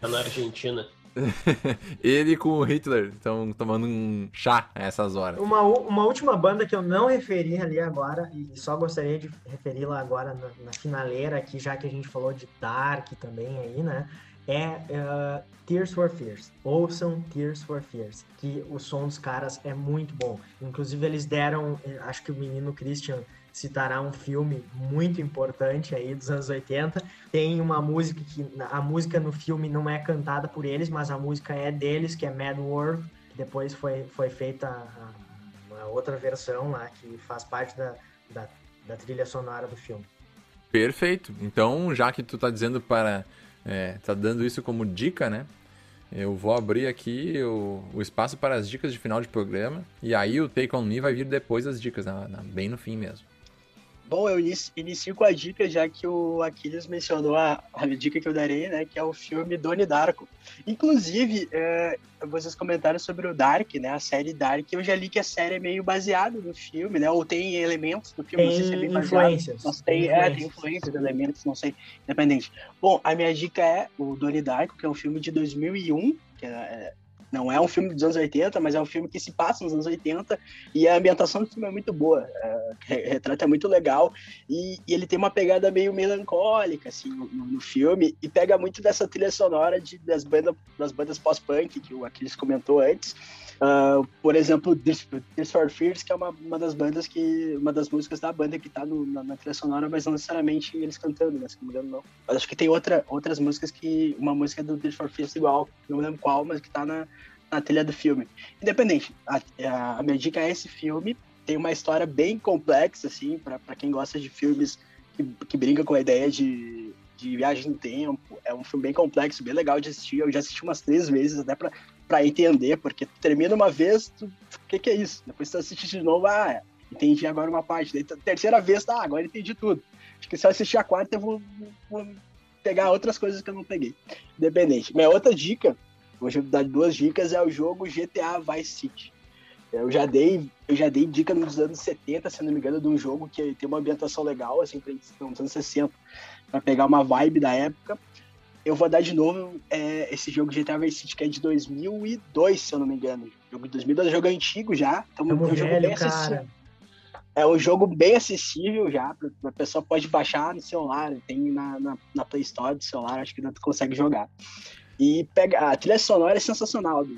Tá na Argentina. [LAUGHS] Ele com o Hitler estão tomando um chá a essas horas. Uma, uma última banda que eu não referi ali agora, e só gostaria de referi-la agora na, na finaleira aqui, já que a gente falou de Dark também aí, né? É uh, Tears for Fears. Ouçam Tears for Fears, que o som dos caras é muito bom. Inclusive, eles deram, eh, acho que o menino Christian citará um filme muito importante aí dos anos 80. Tem uma música que a música no filme não é cantada por eles, mas a música é deles, que é Mad World. que Depois foi, foi feita uma outra versão lá que faz parte da, da, da trilha sonora do filme. Perfeito. Então, já que tu tá dizendo para. É, tá dando isso como dica, né? Eu vou abrir aqui o, o espaço para as dicas de final de programa. E aí o Take On Me vai vir depois das dicas, na- na- bem no fim mesmo. Bom, eu inicio, inicio com a dica, já que o Aquiles mencionou a, a dica que eu darei, né? Que é o filme Doni Darko. Inclusive, é, vocês comentaram sobre o Dark, né? A série Dark. Eu já li que a série é meio baseada no filme, né? Ou tem elementos do filme, não sei se é Tem bem baseado. influências. Sei, é, tem influências. influências, elementos, não sei, independente. Bom, a minha dica é o Doni Darko, que é um filme de 2001, que é, é, não é um filme dos anos 80, mas é um filme que se passa nos anos 80, e a ambientação do filme é muito boa, é, re- retrata muito legal, e, e ele tem uma pegada meio melancólica, assim, no, no filme, e pega muito dessa trilha sonora de, das, bandas das bandas pós-punk, que o Aquiles comentou antes, Ah, por exemplo, This, for Fears, que é uma, uma das bandas que. Uma das músicas da banda que tá no- na, na trilha sonora, mas não necessariamente eles cantando, né? Se não me engano, não. Mas acho que tem outra, outras músicas que. Uma música do This for Fears igual, não me lembro qual, mas que tá na, na trilha do filme. Independente, a, a- a minha dica é esse filme. Tem uma história bem complexa, assim, pra quem gosta de filmes que, que brincam com a ideia de, de viagem no tempo. É um filme bem complexo, bem legal de assistir. Eu já assisti umas três vezes, até pra, pra entender, porque tu termina uma vez, o que, que é isso? Depois tu assiste de novo, ah, entendi agora uma parte. Daí, terceira vez, tá, agora entendi tudo. Acho que se eu assistir a quarta, eu vou, vou pegar outras coisas que eu não peguei. Independente. Minha outra dica, hoje eu vou dar duas dicas, é o jogo GTA Vice City. Eu já dei, eu já dei dica nos anos 70, se não me engano, de um jogo que tem uma ambientação legal, assim, pra- nos anos 60, pra pegar uma vibe da época. Eu vou dar de novo é, esse jogo GTA Vice City, que é de 2002, se eu não me engano. Jogo de 2002, jogo antigo já. Então, é um jogo velho, bem acessível. cara. É um jogo bem acessível já, a pessoa pode baixar no celular, tem na, na, na Play Store do celular, acho que tu consegue jogar. E pega, a trilha sonora é sensacional do,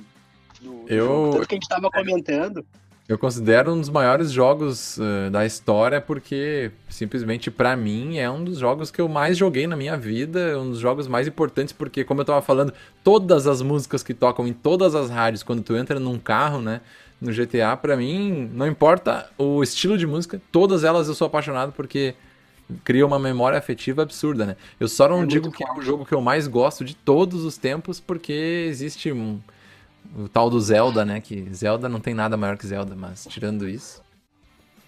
do, do Eu- jogo. Tanto que a gente tava comentando, Eu considero um dos maiores jogos eh, da história porque simplesmente pra mim é um dos jogos que eu mais joguei na minha vida, um dos jogos mais importantes porque como eu tava falando, todas as músicas que tocam em todas as rádios quando tu entra num carro, né, no GTA, pra mim, não importa o estilo de música, todas elas eu sou apaixonado porque cria uma memória afetiva absurda, né? Eu só não É digo que é o jogo que eu mais gosto de todos os tempos porque existe um o tal do Zelda, né? Que Zelda não tem nada maior que Zelda, mas tirando isso.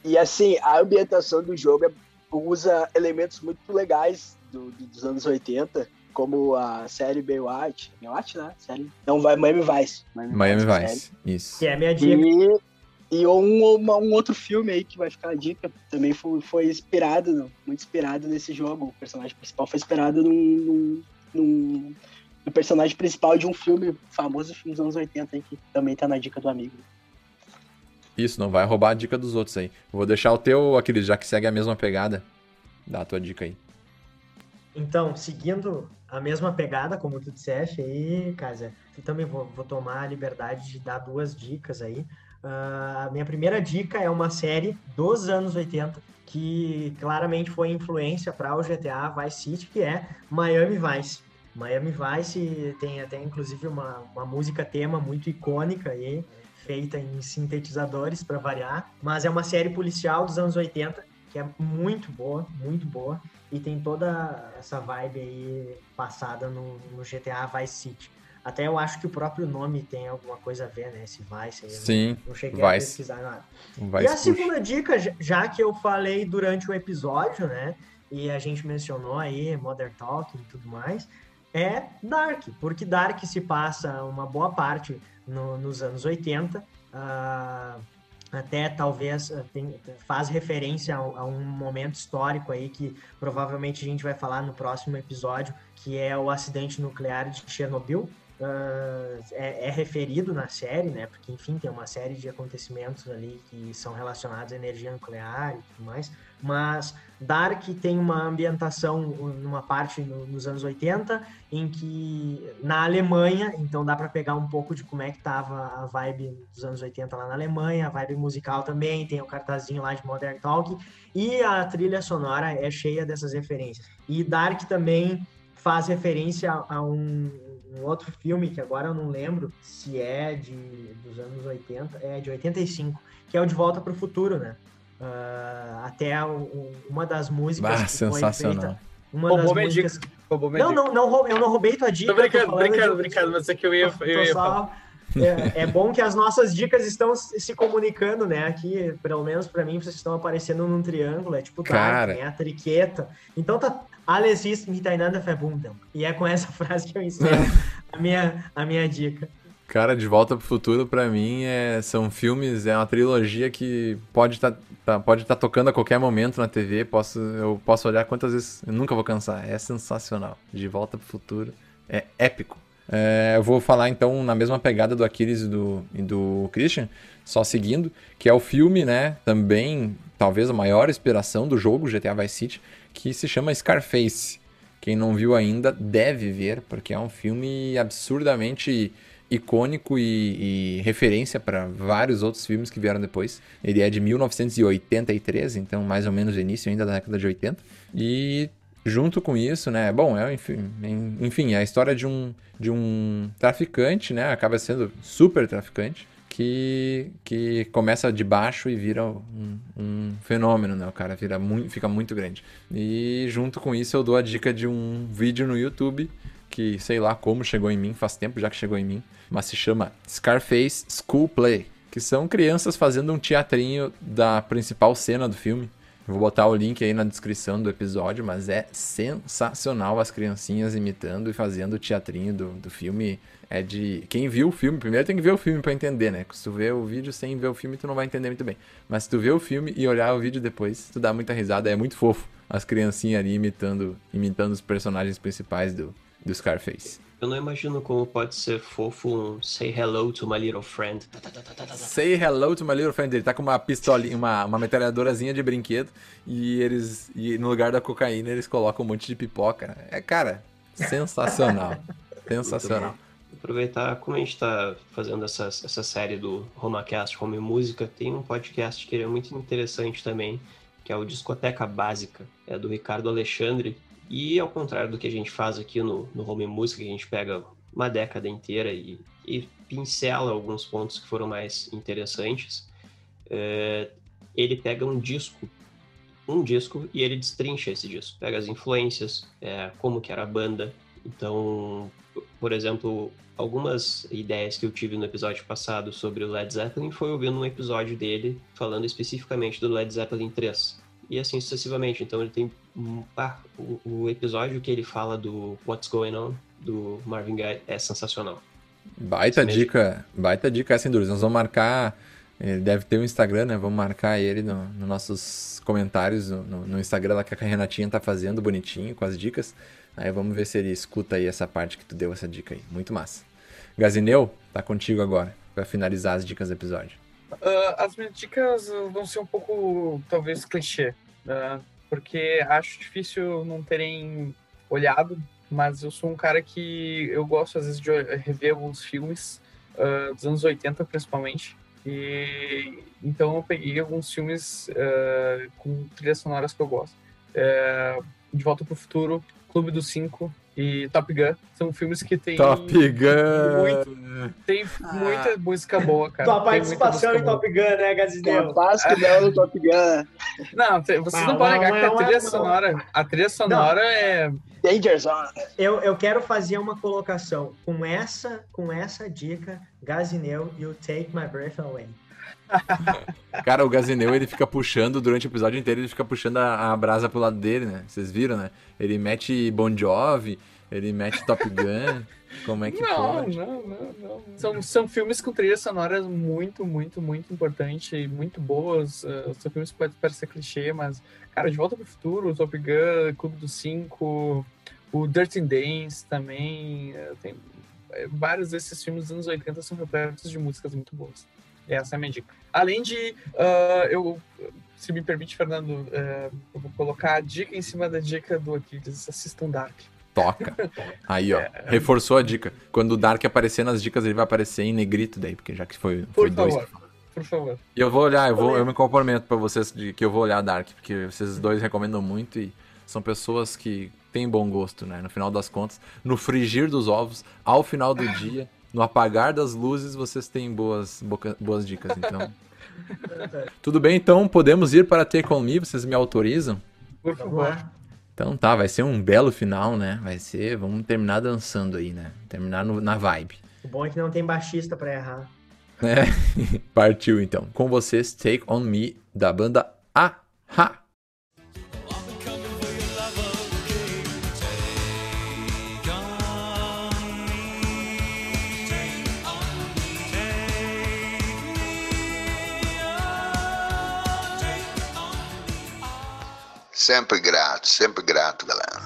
E assim, a ambientação do jogo é- usa elementos muito legais do- do- dos anos 80, como a série Baywatch. Baywatch, né? Série... Não, vai Miami Vice. Miami série. Vice, isso. Que é a minha dica. E, e um, uma- um outro filme aí que vai ficar a dica, também foi, foi inspirado, muito inspirado nesse jogo. O personagem principal foi inspirado num, num, num- no personagem principal de um filme famoso, filme dos anos 80, aí, que também tá na dica do amigo. Isso, não vai roubar a dica dos outros aí. Vou deixar o teu, aquele já que segue a mesma pegada. Dá a tua dica aí. Então, seguindo a mesma pegada, como tu disseste aí, Casa, eu também vou, vou tomar a liberdade de dar duas dicas aí. Ah, a minha primeira dica é uma série dos anos 80 que claramente foi influência para o GTA Vice City, que é Miami Vice. Miami Vice tem até inclusive uma, uma música tema muito icônica aí, feita em sintetizadores para variar, mas é uma série policial dos anos 80 que é muito boa, muito boa e tem toda essa vibe aí passada no, no GTA Vice City. Até eu acho que o próprio nome tem alguma coisa a ver, né? Esse Vice aí. eu Sim, Não, cheguei a Vice. pesquisar nada. Vai e a segunda dica, já- já que eu falei durante o episódio, né? E a gente mencionou aí Modern Talking e tudo mais, é Dark, porque Dark se passa uma boa parte no- nos anos 80. ah, até talvez ah, tem- faz referência a, a um momento histórico aí que provavelmente a gente vai falar no próximo episódio, que é o acidente nuclear de Chernobyl. Ah, é, é referido na série, né? Porque, enfim, tem uma série de acontecimentos ali que são relacionados à energia nuclear e tudo mais. Mas Dark tem uma ambientação numa parte no- nos anos 80, em que na Alemanha, então dá para pegar um pouco de como é que tava a vibe dos anos 80 lá na Alemanha, a vibe musical também, tem o cartazinho lá de Modern Talking, e a trilha sonora é cheia dessas referências. E Dark também faz referência a um, um outro filme que agora eu não lembro se é de dos anos 80, é de 85, que é o De Volta para o Futuro, né? Ah, até o- uma das músicas Bah, que foi sensacional. feita, uma Roubou das músicas dica. Roubou não, não, não, rou- eu não roubei tua dica. Tô brincando, brincando, de- brincando, mas é que eu ia, eu ia só-. É, [LAUGHS] é bom que as nossas dicas estão se comunicando, né? Aqui, pelo menos pra mim, vocês estão aparecendo num triângulo, é tipo Cara. Dark, né? A triqueta. Então tá. Alles ist miteinander verbunden. E é com essa [LAUGHS] frase que eu encerro [LAUGHS] a minha, a minha dica. Cara, De Volta pro Futuro, pra mim, é, são filmes, é uma trilogia que pode estar pode tá tocando a qualquer momento na TV. Posso, eu posso olhar quantas vezes. Eu nunca vou cansar. É sensacional. De Volta pro Futuro. É épico. É, eu vou falar então na mesma pegada do Aquiles e do, e do Christian, só seguindo, que é o filme, né? Também, talvez a maior inspiração do jogo GTA Vice City, que se chama Scarface. Quem não viu ainda deve ver, porque é um filme absurdamente icônico e, e referência para vários outros filmes que vieram depois. Ele é de 1983, então mais ou menos o início ainda da década de 80. E junto com isso, né, bom, é enfim, enfim, é a história de um de um traficante, né, acaba sendo super traficante. Que, que começa de baixo e vira um, um fenômeno, né? O cara vira muito, fica muito grande. E junto com isso eu dou a dica de um vídeo no YouTube que sei lá como chegou em mim, faz tempo já que chegou em mim, mas se chama Scarface School Play, que são crianças fazendo um teatrinho da principal cena do filme. Vou botar o link aí na descrição do episódio, mas é sensacional as criancinhas imitando e fazendo o teatrinho do, do filme. É de. Quem viu o filme, primeiro tem que ver o filme pra entender, né? Se tu vê o vídeo sem ver o filme, tu não vai entender muito bem. Mas se tu vê o filme e olhar o vídeo depois, tu dá muita risada, é muito fofo. As criancinhas ali imitando, imitando os personagens principais do, do Scarface. Eu não imagino como pode ser fofo um Say Hello to My Little Friend. Tá, tá, tá, tá, tá, tá. Say hello to my little friend. Ele tá com uma pistolinha, uma, uma metralhadorazinha de brinquedo. E eles. E no lugar da cocaína, eles colocam um monte de pipoca. É, cara, sensacional. [LAUGHS] sensacional. Aproveitar, como a gente está fazendo essa, essa série do RomaCast Home Música, tem um podcast que é muito interessante também, que é o Discoteca Básica, é do Ricardo Alexandre. E ao contrário do que a gente faz aqui no, no Home que a gente pega uma década inteira e, e pincela alguns pontos que foram mais interessantes, é, ele pega um disco, um disco, e ele destrincha esse disco. Pega as influências, é, como que era a banda. Então, por exemplo, algumas ideias que eu tive no episódio passado sobre o Led Zeppelin foi ouvindo um episódio dele falando especificamente do Led Zeppelin 3. E assim sucessivamente. Então ele tem um- ah, o, o episódio que ele fala do What's Going On do Marvin Gaye é sensacional. Baita mesmo. dica, baita dica, sem dúvida. Nós vamos marcar, ele deve ter o Instagram, né? Vamos marcar ele no- nos nossos comentários no, no- no Instagram lá que a Renatinha tá fazendo, bonitinho, com as dicas. Aí vamos ver se ele escuta aí essa parte que tu deu essa dica aí. Muito massa. Gazineu, tá contigo agora, pra finalizar as dicas do episódio. Ah, as minhas dicas ah, vão ser um pouco, talvez, clichê, né? porque acho difícil não terem olhado, mas eu sou um cara que eu gosto, às vezes, de rever alguns filmes, ah, dos anos 80, principalmente, E então eu peguei alguns filmes eh, com trilhas sonoras que eu gosto. Eh, De Volta para o Futuro, Clube dos Cinco e Top Gun. São filmes que tem, Top Gun! tem muita música boa, cara. Tua participação em Top Gun, né? Capaz que não no Top Gun. Não, te- vocês não Uau, podem negar uau, que a uau, trilha uau. sonora, a trilha sonora é Danger Zone. Eu, eu quero fazer uma colocação. Com essa, com essa dica, Gazineu, you take my breath away. Cara, o Gazineu, ele fica puxando, durante o episódio inteiro, ele fica puxando a, a brasa pro lado dele, né? Vocês viram, né? Ele mete Bon Jovi, ele mete Top Gun. Como é que não, pode? não, não, não. São, são filmes com trilhas sonoras muito, muito, muito importantes e muito boas. Uh, são filmes que podem parecer clichê, mas, cara, De Volta pro Futuro, Top Gun, Clube dos Cinco, o Dirty Dance também. uh, tem eh, vários desses filmes dos anos 80 são repletos de músicas muito boas. Essa é a minha dica. Além de, uh, eu, se me permite, Fernando, uh, eu vou colocar a dica em cima da dica do Aquiles. Assistam Dark. Toca. [LAUGHS] Aí, ó. Reforçou a dica. Quando o Dark aparecer nas dicas, ele vai aparecer em negrito daí, porque já que foi, foi Por dois. favor, por favor. E eu vou olhar, eu, vou, eu me comprometo pra vocês de que eu vou olhar Dark, porque vocês dois recomendam muito e são pessoas que têm bom gosto, né? No final das contas, no frigir dos ovos, ao final do dia, no apagar das luzes, vocês têm boas, boca- boas dicas, então. [LAUGHS] Tudo bem, então podemos ir para Take On Me, vocês me autorizam? Por favor. Então tá, vai ser um belo final, né? Vai ser, vamos terminar dançando aí, né? Terminar no- na vibe. O bom é que não tem baixista pra errar. É. [LAUGHS] Partiu então. Com vocês, Take On Me, da banda A-Ha. Sempre grato, sempre grato, galera.